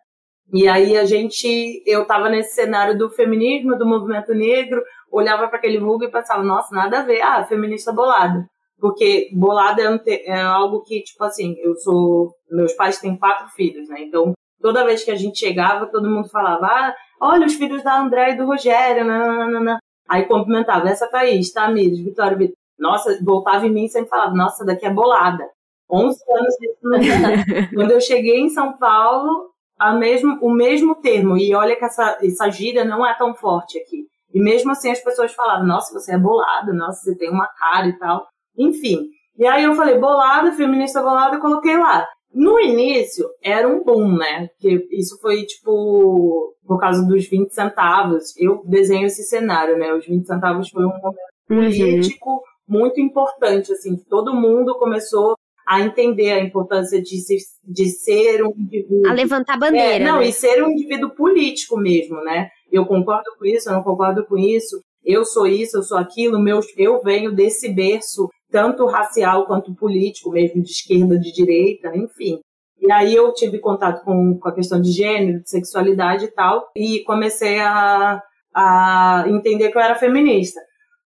E aí a gente, eu estava nesse cenário do feminismo, do movimento negro, olhava para aquele vulgo e pensava, nossa, nada a ver, ah, feminista bolada. Porque bolada é, é, algo que, tipo assim, eu sou. Meus pais têm quatro filhos, né? Então, toda vez que a gente chegava, todo mundo falava, ah, olha os filhos da André e do Rogério, nananana. Aí cumprimentava, essa Thaís, Tamires, Vitória, Vitória. Nossa, voltava em mim e sempre falava, nossa, daqui é bolada. 11 anos de Quando eu cheguei em São Paulo, a mesmo, o mesmo termo, e olha que essa, essa gíria não é tão forte aqui. E mesmo assim as pessoas falavam, nossa, você é bolada, nossa, você tem uma cara e tal. Enfim. E aí eu falei, bolada, feminista bolada, e coloquei lá. No início, era um boom, né? Que isso foi, tipo, por causa dos 20 centavos. Eu desenho esse cenário, né? Os 20 centavos foi um momento uhum. político muito importante, assim. Todo mundo começou a entender a importância de, se, de ser um indivíduo. A levantar a bandeira. É, não, né? e ser um indivíduo político mesmo, né? Eu concordo com isso, eu não concordo com isso. Eu sou isso, eu sou aquilo, meu, eu venho desse berço tanto racial quanto político, mesmo de esquerda, de direita, enfim. E aí eu tive contato com, com a questão de gênero, de sexualidade e tal, e comecei a, a entender que eu era feminista.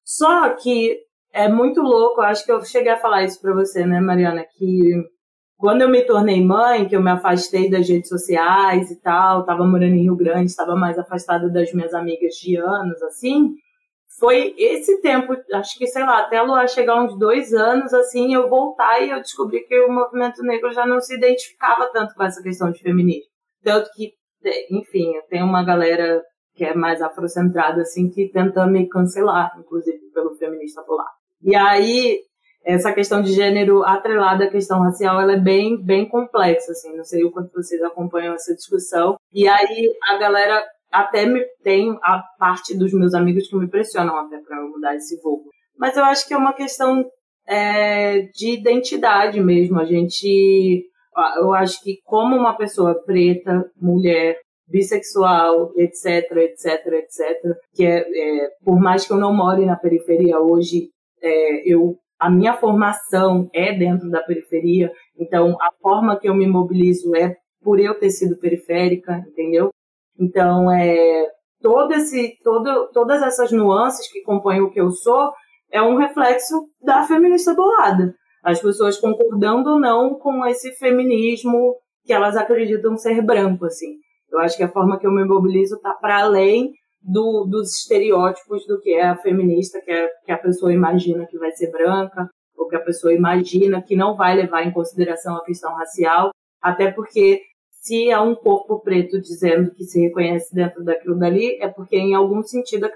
Só que é muito louco, acho que eu cheguei a falar isso para você, né, Mariana, que quando eu me tornei mãe, que eu me afastei das redes sociais e tal, estava morando em Rio Grande, estava mais afastada das minhas amigas de anos, assim, foi esse tempo, acho que, sei lá, até Lua chegar uns dois anos, assim, eu voltar e eu descobri que o movimento negro já não se identificava tanto com essa questão de feminismo. Tanto que, enfim, tem uma galera que é mais afrocentrada, assim, que tenta me cancelar, inclusive, pelo feminista polar. E aí, essa questão de gênero atrelada à questão racial, ela é bem, bem complexa, assim, não sei o quanto vocês acompanham essa discussão. E aí, a galera até me, tem a parte dos meus amigos que me pressionam até para mudar esse voo. Mas eu acho que é uma questão é, de identidade mesmo. A gente, eu acho que como uma pessoa preta, mulher, bissexual, etc, etc, etc, que é, é por mais que eu não more na periferia hoje, é, eu a minha formação é dentro da periferia, então a forma que eu me mobilizo é por eu ter sido periférica, entendeu? Então, é, todo esse, todo, todas essas nuances que compõem o que eu sou é um reflexo da feminista bolada. As pessoas concordando ou não com esse feminismo que elas acreditam ser branco, assim. Eu acho que a forma que eu me mobilizo está para além do, dos estereótipos do que é a feminista, que, é, que a pessoa imagina que vai ser branca, ou que a pessoa imagina que não vai levar em consideração a questão racial, até porque se é um corpo preto dizendo que se reconhece dentro daquilo dali, é porque em algum sentido,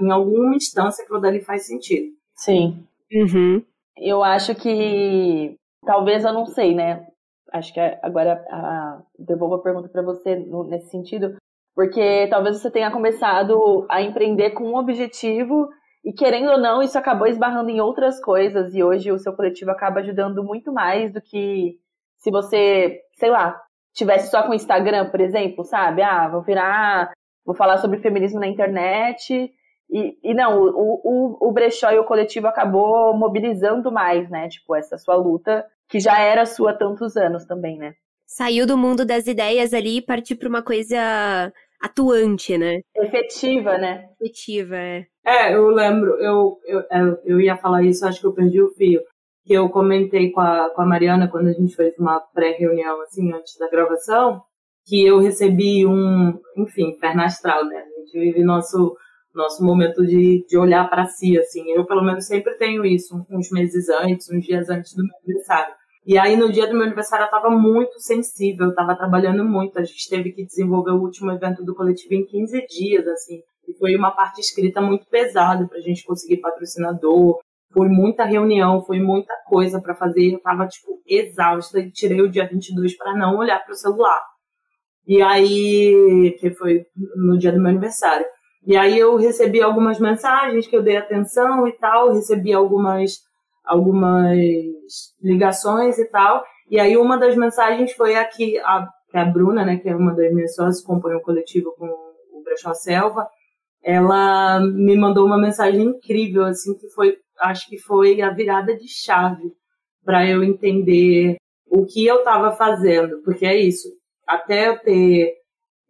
em alguma instância, aquilo dali faz sentido. Sim. Uhum. Eu acho que talvez eu não sei, né? Acho que agora a, devolvo a pergunta para você no, nesse sentido, porque talvez você tenha começado a empreender com um objetivo e querendo ou não, isso acabou esbarrando em outras coisas e hoje o seu coletivo acaba ajudando muito mais do que se você, sei lá, tivesse só com o Instagram, por exemplo, sabe? Ah, vou virar, vou falar sobre feminismo na internet. E, e não, o, o, o brechó e o coletivo acabou mobilizando mais, né? Tipo, essa sua luta, que já era sua há tantos anos também, né? Saiu do mundo das ideias ali e partiu para uma coisa atuante, né? Efetiva, né? Efetiva, é. É, eu lembro, eu, eu, eu ia falar isso, acho que eu perdi o fio. Que eu comentei com a, com a Mariana quando a gente fez uma pré-reunião, assim, antes da gravação, que eu recebi um, enfim, perna astral, né? A gente vive nosso, nosso momento de, de olhar para si, assim. Eu, pelo menos, sempre tenho isso, uns meses antes, uns dias antes do meu aniversário. E aí, no dia do meu aniversário, eu estava muito sensível, eu estava trabalhando muito. A gente teve que desenvolver o último evento do coletivo em 15 dias, assim. E foi uma parte escrita muito pesada para a gente conseguir patrocinador. Foi muita reunião, foi muita coisa para fazer. Eu estava, tipo, exausta e tirei o dia 22 para não olhar para o celular. E aí, que foi no dia do meu aniversário. E aí eu recebi algumas mensagens que eu dei atenção e tal, recebi algumas algumas ligações e tal. E aí uma das mensagens foi aqui a, a Bruna, né, que é uma das minhas sócias, compõe o coletivo com o Brechó Selva, ela me mandou uma mensagem incrível, assim, que foi, acho que foi a virada de chave para eu entender o que eu estava fazendo, porque é isso. Até eu ter,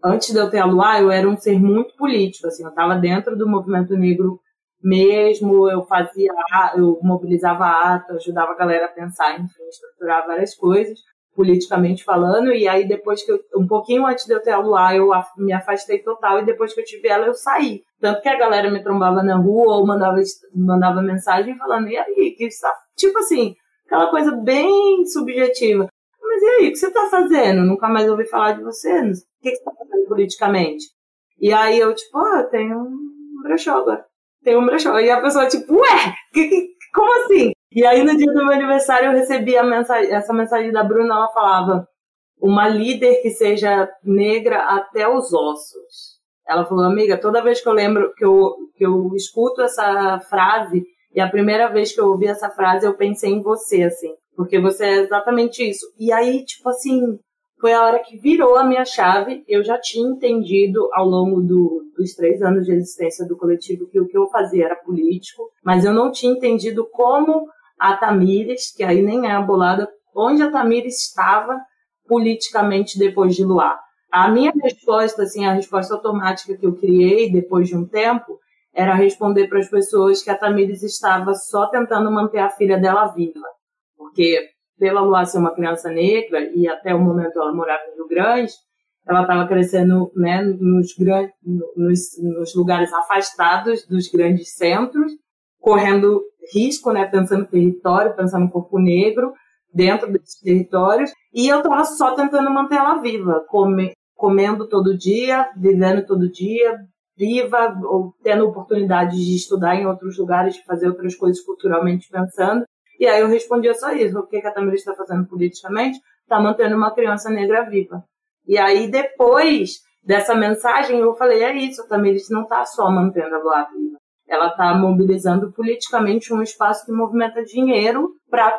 antes de eu ter a Luar, eu era um ser muito político, assim, eu estava dentro do movimento negro mesmo, eu fazia, eu mobilizava ato, ajudava a galera a pensar, enfim, estruturar várias coisas, politicamente falando, e aí depois que eu, um pouquinho antes de eu ter a Luar, eu me afastei total, e depois que eu tive ela, eu saí. Tanto que a galera me trombava na rua ou mandava, mandava mensagem falando, e aí, que está, tipo assim, aquela coisa bem subjetiva. Mas e aí, o que você está fazendo? Nunca mais ouvi falar de você. O que você está fazendo politicamente? E aí eu, tipo, ah, eu tenho um brechó agora tem um brechó. E a pessoa, tipo, ué, que, que, como assim? E aí, no dia do meu aniversário, eu recebi mensagem, essa mensagem da Bruna, ela falava, uma líder que seja negra até os ossos. Ela falou, amiga, toda vez que eu lembro, que eu, que eu escuto essa frase, e a primeira vez que eu ouvi essa frase, eu pensei em você, assim, porque você é exatamente isso. E aí, tipo assim, foi a hora que virou a minha chave. Eu já tinha entendido ao longo do, dos três anos de existência do coletivo que o que eu fazia era político, mas eu não tinha entendido como a Tamires, que aí nem é a bolada, onde a Tamires estava politicamente depois de Luar. A minha resposta, assim, a resposta automática que eu criei depois de um tempo, era responder para as pessoas que a Tamires estava só tentando manter a filha dela viva. Porque pela Luar ser uma criança negra e até o momento ela morava em Rio Grande, ela estava crescendo né, nos, nos, nos, lugares afastados dos grandes centros, correndo risco, né, pensando território, pensando no corpo negro dentro desses territórios, e eu estava só tentando manter ela viva, come, comendo todo dia, vivendo todo dia, viva, ou tendo oportunidade de estudar em outros lugares, de fazer outras coisas culturalmente pensando, e aí eu respondia só isso. O que a Tamira está fazendo politicamente? Está mantendo uma criança negra viva. E aí, depois dessa mensagem, eu falei, é isso, a Tamires não está só mantendo a Boa viva. Ela está mobilizando politicamente um espaço que movimenta dinheiro para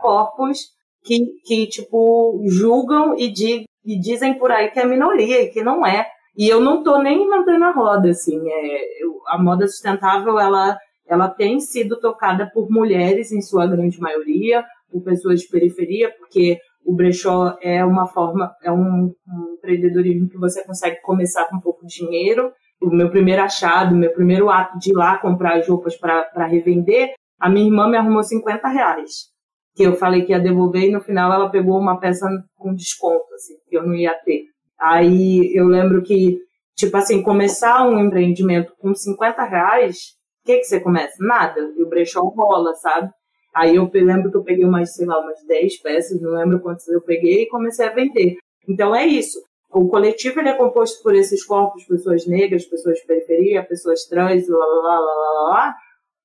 corpos que, que, tipo, julgam e, di, e dizem por aí que é minoria e que não é. E eu não estou nem mantendo a roda, assim. É, eu, a moda sustentável, ela ela tem sido tocada por mulheres, em sua grande maioria, por pessoas de periferia, porque o brechó é uma forma, é um, um empreendedorismo que você consegue começar com pouco dinheiro. O meu primeiro achado, meu primeiro ato de ir lá comprar as roupas para revender, a minha irmã me arrumou 50 reais. Que eu falei que ia devolver e no final ela pegou uma peça com desconto, assim, que eu não ia ter. Aí eu lembro que, tipo assim, começar um empreendimento com 50 reais o que, que você começa? Nada. E o brechó rola, sabe? Aí eu lembro que eu peguei umas, sei lá, umas 10 peças, não lembro quantas eu peguei, e comecei a vender. Então é isso. O coletivo ele é composto por esses corpos, pessoas negras, pessoas de periferia, pessoas trans, lá, lá, lá, lá, lá,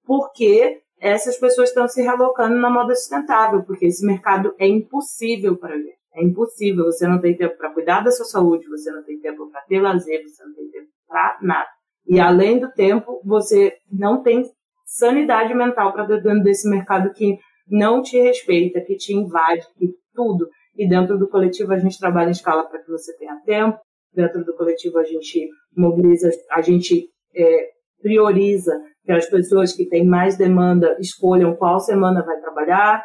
porque essas pessoas estão se relocando na moda sustentável, porque esse mercado é impossível para gente. É impossível. Você não tem tempo para cuidar da sua saúde, você não tem tempo para ter lazer, você não tem tempo para nada. E além do tempo, você não tem sanidade mental para dentro desse mercado que não te respeita, que te invade, que tudo. E dentro do coletivo a gente trabalha em escala para que você tenha tempo. Dentro do coletivo a gente mobiliza, a gente é, prioriza que as pessoas que têm mais demanda escolham qual semana vai trabalhar.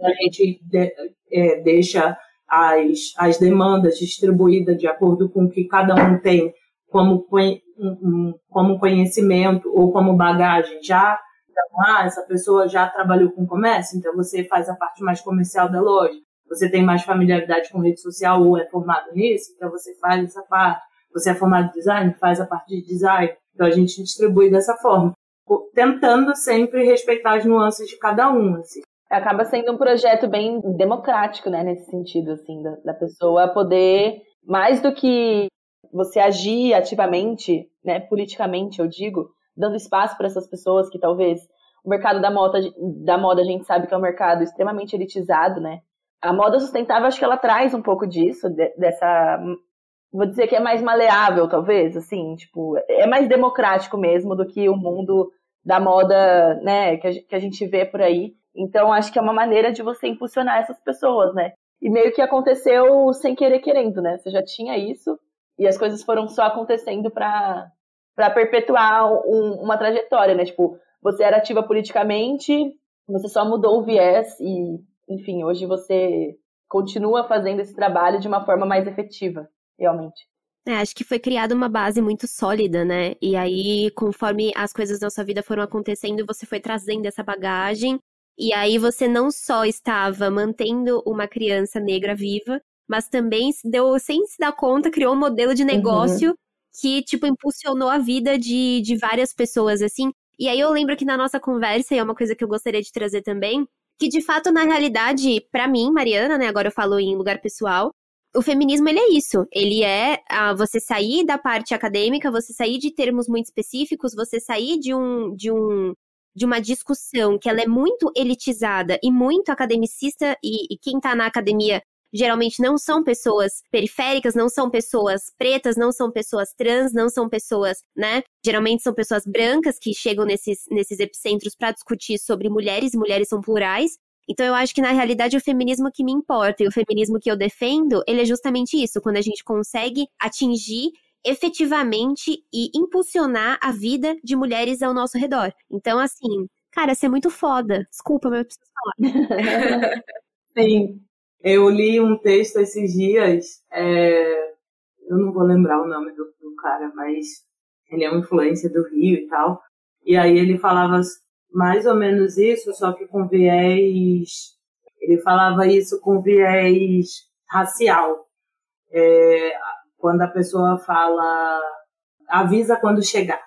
A gente de, é, deixa as, as demandas distribuídas de acordo com o que cada um tem como, como conhecimento ou como bagagem já. Ah, essa pessoa já trabalhou com comércio, então você faz a parte mais comercial da loja. Você tem mais familiaridade com rede social ou é formado nisso, então você faz essa parte. Você é formado em design, faz a parte de design. Então a gente distribui dessa forma, tentando sempre respeitar as nuances de cada um. Assim. Acaba sendo um projeto bem democrático, né, nesse sentido, assim, da, da pessoa poder, mais do que você agir ativamente, né, politicamente, eu digo, dando espaço para essas pessoas que talvez o mercado da moda, da moda a gente sabe que é um mercado extremamente elitizado, né? A moda sustentável acho que ela traz um pouco disso, de, dessa vou dizer que é mais maleável, talvez, assim, tipo, é mais democrático mesmo do que o mundo da moda, né, que a gente vê por aí. Então, acho que é uma maneira de você impulsionar essas pessoas, né? E meio que aconteceu sem querer querendo, né? Você já tinha isso e as coisas foram só acontecendo para perpetuar um, uma trajetória, né? Tipo, você era ativa politicamente, você só mudou o viés e, enfim, hoje você continua fazendo esse trabalho de uma forma mais efetiva, realmente. É, acho que foi criada uma base muito sólida, né? E aí, conforme as coisas da sua vida foram acontecendo, você foi trazendo essa bagagem. E aí você não só estava mantendo uma criança negra viva, mas também deu, sem se dar conta, criou um modelo de uhum. negócio uhum. que, tipo, impulsionou a vida de, de várias pessoas, assim. E aí eu lembro que na nossa conversa, e é uma coisa que eu gostaria de trazer também, que de fato, na realidade, para mim, Mariana, né, agora eu falo em lugar pessoal, o feminismo ele é isso. Ele é ah, você sair da parte acadêmica, você sair de termos muito específicos, você sair de um de um de uma discussão que ela é muito elitizada e muito academicista e, e quem tá na academia geralmente não são pessoas periféricas, não são pessoas pretas, não são pessoas trans, não são pessoas, né? Geralmente são pessoas brancas que chegam nesses, nesses epicentros para discutir sobre mulheres, e mulheres são plurais. Então eu acho que na realidade é o feminismo que me importa e o feminismo que eu defendo, ele é justamente isso, quando a gente consegue atingir efetivamente e impulsionar a vida de mulheres ao nosso redor. Então assim, cara, isso é muito foda. Desculpa, mas eu preciso falar. Sim, eu li um texto esses dias, é, eu não vou lembrar o nome do, do, cara, mas ele é uma influência do Rio e tal. E aí ele falava mais ou menos isso, só que com viés. Ele falava isso com viés racial. É, quando a pessoa fala, avisa quando chegar.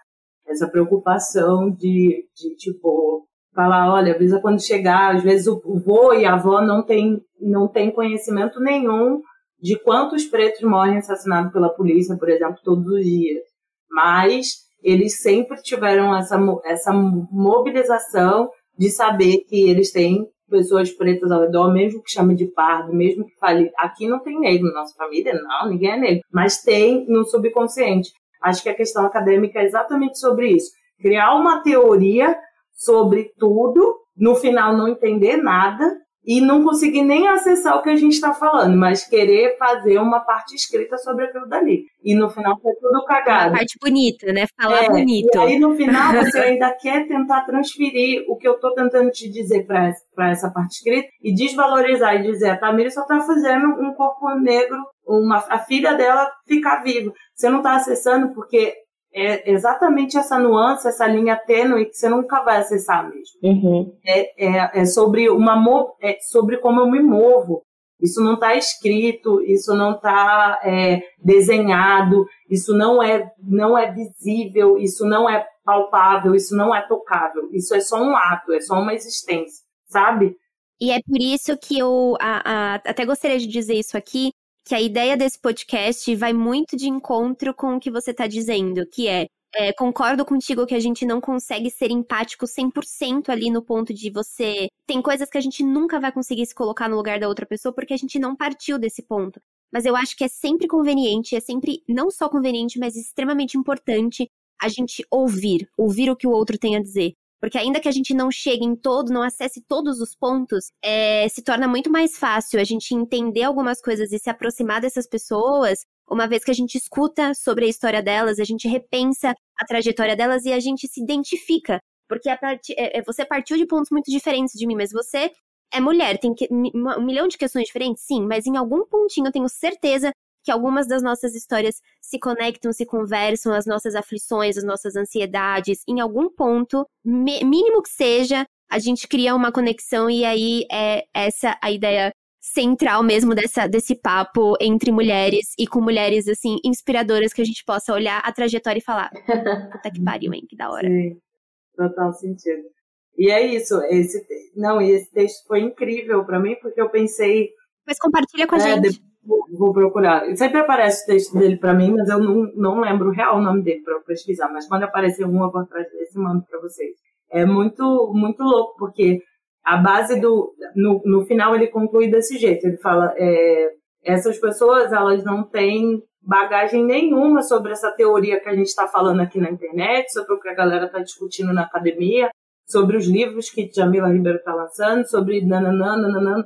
Essa preocupação de, de tipo, falar, olha, avisa quando chegar. Às vezes o, vô e a avó não tem, não tem conhecimento nenhum de quantos pretos morrem assassinados pela polícia, por exemplo, todos os dias. Mas eles sempre tiveram essa, essa mobilização de saber que eles têm pessoas pretas ao redor, mesmo que chame de pardo, mesmo que fale, aqui não tem negro na nossa família, não, ninguém é negro, mas tem no subconsciente. Acho que a questão acadêmica é exatamente sobre isso. Criar uma teoria sobre tudo, no final não entender nada e não conseguir nem acessar o que a gente está falando, mas querer fazer uma parte escrita sobre aquilo dali. E no final foi tudo cagado. Uma parte bonita, né? Falar é, bonito. E aí no final você ainda quer tentar transferir o que eu estou tentando te dizer para essa parte escrita e desvalorizar e dizer a Tamiri só está fazendo um corpo negro, uma, a filha dela ficar viva. Você não está acessando porque é exatamente essa nuance, essa linha tênue que você nunca vai acessar mesmo. Uhum. É, é, é, sobre uma é sobre como eu me movo. Isso não está escrito, isso não está é, desenhado, isso não é não é visível, isso não é palpável, isso não é tocável. Isso é só um ato, é só uma existência, sabe? E é por isso que eu a, a, até gostaria de dizer isso aqui, que a ideia desse podcast vai muito de encontro com o que você está dizendo, que é é, concordo contigo que a gente não consegue ser empático 100% ali no ponto de você. Tem coisas que a gente nunca vai conseguir se colocar no lugar da outra pessoa porque a gente não partiu desse ponto. Mas eu acho que é sempre conveniente, é sempre não só conveniente, mas extremamente importante a gente ouvir, ouvir o que o outro tem a dizer. Porque ainda que a gente não chegue em todo, não acesse todos os pontos, é, se torna muito mais fácil a gente entender algumas coisas e se aproximar dessas pessoas uma vez que a gente escuta sobre a história delas, a gente repensa a trajetória delas e a gente se identifica. Porque part... É, é, você partiu de pontos muito diferentes de mim, mas você é mulher, tem que... um milhão de questões diferentes, sim, mas em algum pontinho eu tenho certeza que algumas das nossas histórias se conectam, se conversam, as nossas aflições, as nossas ansiedades, em algum ponto, mínimo que seja, a gente cria uma conexão e aí é essa a ideia central mesmo dessa, desse papo entre mulheres e com mulheres, assim, inspiradoras que a gente possa olhar a trajetória e falar, puta que pariu, hein, que da hora. Sim, total sentido. E é isso, esse, não, esse texto foi incrível para mim, porque eu pensei... Mas compartilha com a é, gente. Vou, vou procurar. Sempre aparece o texto dele para mim, mas eu não, não lembro o real nome dele para pesquisar. Mas quando aparecer um, eu vou atrás desse mando para vocês. É muito, muito louco, porque a base do. No, no final, ele conclui desse jeito: ele fala, é, essas pessoas elas não têm bagagem nenhuma sobre essa teoria que a gente está falando aqui na internet, sobre o que a galera está discutindo na academia, sobre os livros que Jamila Ribeiro está lançando, sobre nananã, nananã.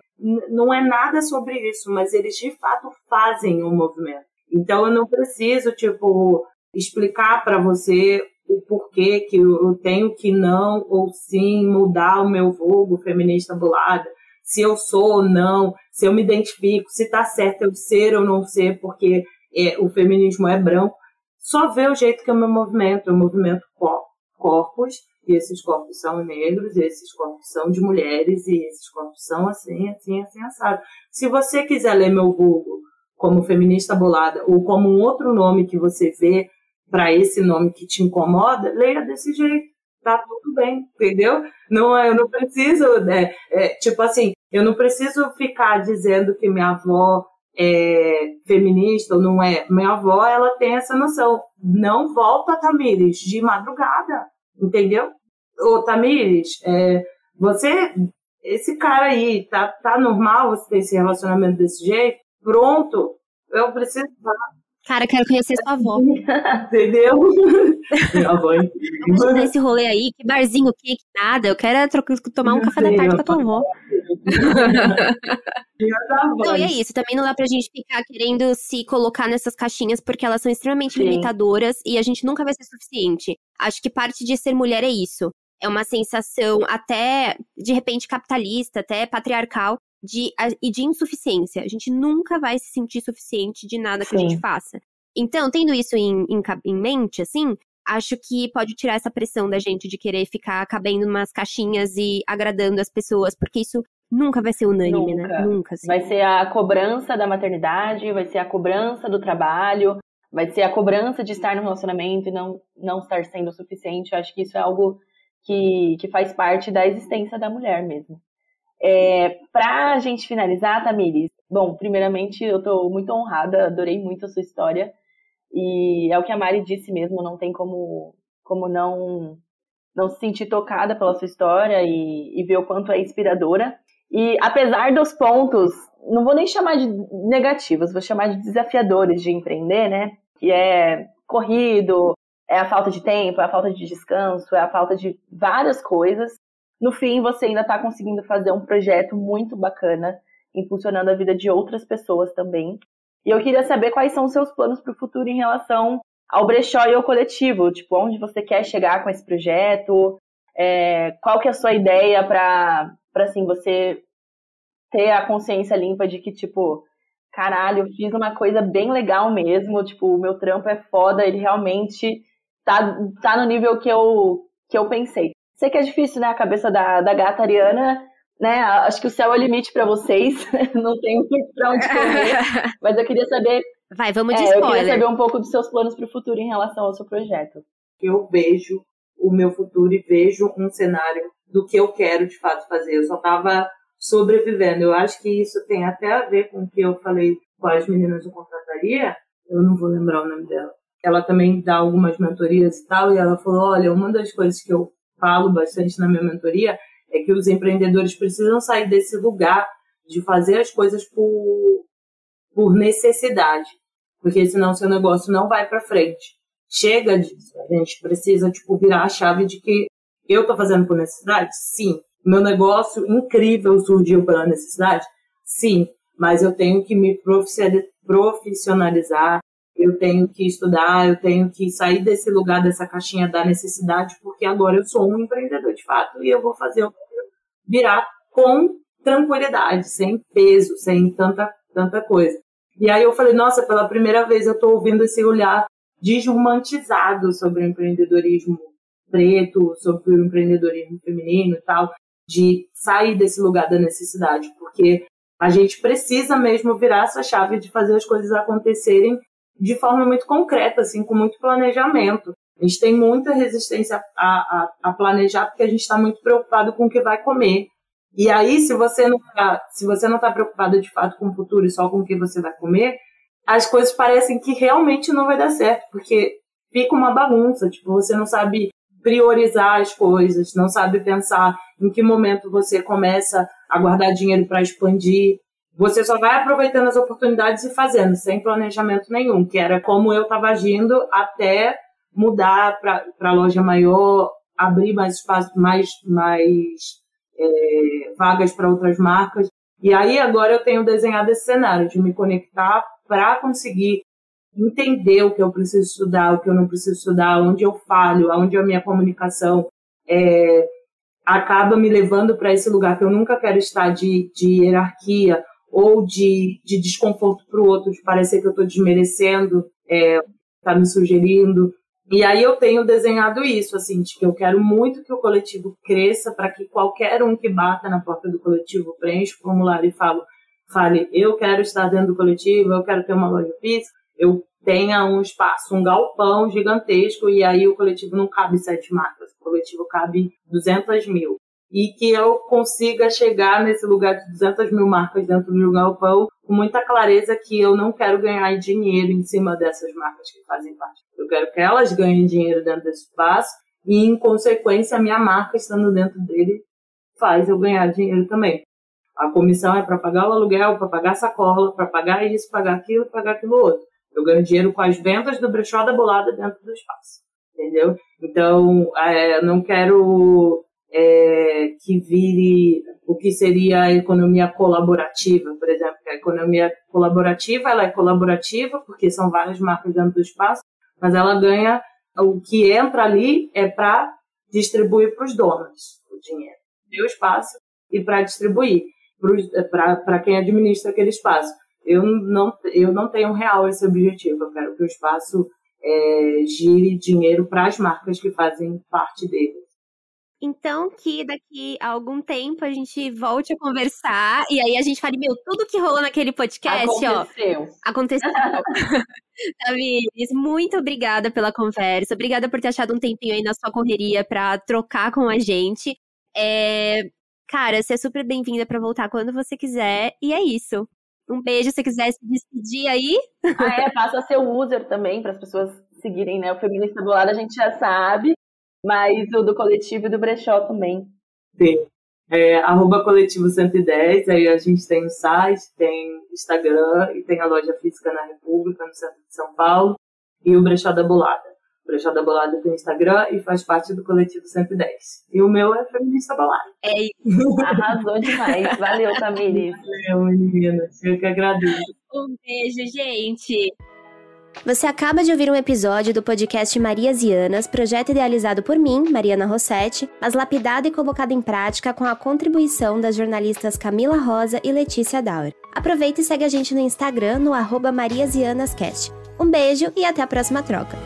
Não é nada sobre isso, mas eles de fato fazem o um movimento. Então eu não preciso, tipo, explicar para você o porquê que eu tenho que não ou sim mudar o meu vulgo feminista bolada, se eu sou ou não, se eu me identifico, se tá certo eu ser ou não ser, porque é, o feminismo é branco. Só ver o jeito que eu me movimento, eu movimento corpos, e esses corpos são negros, esses corpos são de mulheres, e esses corpos são assim, assim, assim, assado. Se você quiser ler meu vulgo como feminista bolada, ou como um outro nome que você vê para esse nome que te incomoda, leia desse jeito. Tá tudo bem, entendeu? Não, eu não preciso, né, é, tipo assim, eu não preciso ficar dizendo que minha avó é feminista ou não é. Minha avó, ela tem essa noção. Não volta, Tamires, de madrugada, entendeu? Ô, Tamires, é, você, esse cara aí, tá, tá normal você ter esse relacionamento desse jeito? Pronto, eu preciso Cara, quero conhecer sua avó. Entendeu? Minha avó é incrível. esse rolê aí, que barzinho, que, que nada. Eu quero trocar, tomar um café da tarde com a tua avó. não, e é isso. Também não dá pra gente ficar querendo se colocar nessas caixinhas porque elas são extremamente Sim. limitadoras e a gente nunca vai ser suficiente. Acho que parte de ser mulher é isso. É uma sensação até, de repente, capitalista, até patriarcal, de, e de insuficiência. A gente nunca vai se sentir suficiente de nada que Sim. a gente faça. Então, tendo isso em, em, em, mente, assim, acho que pode tirar essa pressão da gente de querer ficar cabendo umas caixinhas e agradando as pessoas, porque isso nunca vai ser unânime, né? nunca. né? Nunca. Assim. Vai ser a cobrança da maternidade, vai ser a cobrança do trabalho, vai ser a cobrança de estar no relacionamento e não, não estar sendo o suficiente. Eu acho que isso é algo que, que faz parte da existência da mulher mesmo. É, para a gente finalizar, Tamires, bom, primeiramente eu estou muito honrada, adorei muito a sua história. E é o que a Mari disse mesmo, não tem como, como não, não se sentir tocada pela sua história e, e ver o quanto é inspiradora. E apesar dos pontos, não vou nem chamar de negativos, vou chamar de desafiadores de empreender, né? Que é corrido, é a falta de tempo, é a falta de descanso, é a falta de várias coisas no fim você ainda está conseguindo fazer um projeto muito bacana, impulsionando a vida de outras pessoas também. E eu queria saber quais são os seus planos para o futuro em relação ao brechó e ao coletivo, tipo, onde você quer chegar com esse projeto, é, qual que é a sua ideia para, assim, você ter a consciência limpa de que, tipo, caralho, eu fiz uma coisa bem legal mesmo, tipo, o meu trampo é foda, ele realmente tá, tá no nível que eu, que eu pensei. Sei que é difícil, né? A cabeça da, da gata Ariana, né? Acho que o céu é o limite para vocês. Não tem pra onde correr. Mas eu queria saber. Vai, vamos de é, spoiler. Eu queria saber um pouco dos seus planos para o futuro em relação ao seu projeto. Eu vejo o meu futuro e vejo um cenário do que eu quero de fato fazer. Eu só estava sobrevivendo. Eu acho que isso tem até a ver com o que eu falei quais meninas eu contrataria, eu não vou lembrar o nome dela. Ela também dá algumas mentorias e tal, e ela falou: olha, uma das coisas que eu falo bastante na minha mentoria é que os empreendedores precisam sair desse lugar de fazer as coisas por, por necessidade, porque senão seu negócio não vai para frente. Chega disso, a gente precisa tipo virar a chave de que eu estou fazendo por necessidade? Sim. Meu negócio incrível surgiu pela necessidade? Sim. Mas eu tenho que me profissionalizar, eu tenho que estudar, eu tenho que sair desse lugar, dessa caixinha da necessidade, porque agora eu sou um empreendedor de fato e eu vou fazer o virar com tranquilidade, sem peso, sem tanta, tanta coisa. E aí eu falei, nossa, pela primeira vez eu estou ouvindo esse olhar desromantizado sobre o empreendedorismo preto, sobre o empreendedorismo feminino e tal, de sair desse lugar da necessidade, porque a gente precisa mesmo virar essa chave de fazer as coisas acontecerem de forma muito concreta, assim, com muito planejamento. A gente tem muita resistência a, a, a planejar porque a gente está muito preocupado com o que vai comer. E aí, se você não tá, se você não está preocupado de fato com o futuro e só com o que você vai comer, as coisas parecem que realmente não vai dar certo, porque fica uma bagunça. Tipo, você não sabe priorizar as coisas, não sabe pensar em que momento você começa a guardar dinheiro para expandir. Você só vai aproveitando as oportunidades e fazendo, sem planejamento nenhum, que era como eu estava agindo até mudar para loja maior, abrir mais espaço, mais, mais é, vagas para outras marcas. E aí agora eu tenho desenhado esse cenário de me conectar para conseguir entender o que eu preciso estudar, o que eu não preciso estudar, onde eu falho, onde a minha comunicação é, acaba me levando para esse lugar que eu nunca quero estar de, de hierarquia ou de, de desconforto para o outro, de parecer que eu estou desmerecendo, é, tá me sugerindo. E aí eu tenho desenhado isso, assim, de que eu quero muito que o coletivo cresça para que qualquer um que bata na porta do coletivo preencha o formulário e fale, fale, eu quero estar dentro do coletivo, eu quero ter uma loja física, eu tenha um espaço, um galpão gigantesco e aí o coletivo não cabe sete marcas, o coletivo cabe 200 mil. E que eu consiga chegar nesse lugar de 200 mil marcas dentro de um galpão com muita clareza que eu não quero ganhar dinheiro em cima dessas marcas que fazem parte. Eu quero que elas ganhem dinheiro dentro desse espaço e, em consequência, a minha marca estando dentro dele faz eu ganhar dinheiro também. A comissão é para pagar o aluguel, para pagar a sacola, para pagar isso, pagar aquilo, pagar aquilo outro. Eu ganho dinheiro com as vendas do brechó da bolada dentro do espaço. Entendeu? Então, é, não quero é, que vire o que seria a economia colaborativa, por exemplo. A economia colaborativa, ela é colaborativa porque são várias marcas dentro do espaço, mas ela ganha, o que entra ali é para distribuir para os donos o dinheiro, o espaço e para distribuir para quem administra aquele espaço eu não, eu não tenho real esse objetivo. Eu quero que o espaço é, gire dinheiro para as marcas que fazem parte dele. Então, que daqui a algum tempo a gente volte a conversar e aí a gente fale, meu, tudo que rolou naquele podcast, aconteceu. ó. Aconteceu. Tamires, muito obrigada pela conversa. Obrigada por ter achado um tempinho aí na sua correria para trocar com a gente. É... Cara, você é super bem-vinda para voltar quando você quiser. E é isso. Um beijo se quiser se despedir aí. Ah, é, passa a ser o user também, para as pessoas seguirem, né? O feminista do lado a gente já sabe, mas o do coletivo e do brechó também. Sim. É, arroba coletivo 110, aí a gente tem o site, tem Instagram e tem a loja física na República, no centro de São Paulo, e o Brechó da Bolada. O Brechó da Bolada tem Instagram e faz parte do coletivo 110. E o meu é Feminista Bolada. É isso. Arrasou demais. Valeu, Tamires. Valeu, menina. Eu que agradeço. Um beijo, gente. Você acaba de ouvir um episódio do podcast Marias e Anas, projeto idealizado por mim, Mariana Rossetti, mas lapidado e colocado em prática com a contribuição das jornalistas Camila Rosa e Letícia Dauer. Aproveita e segue a gente no Instagram no arroba Marias e Anas Cast. Um beijo e até a próxima troca.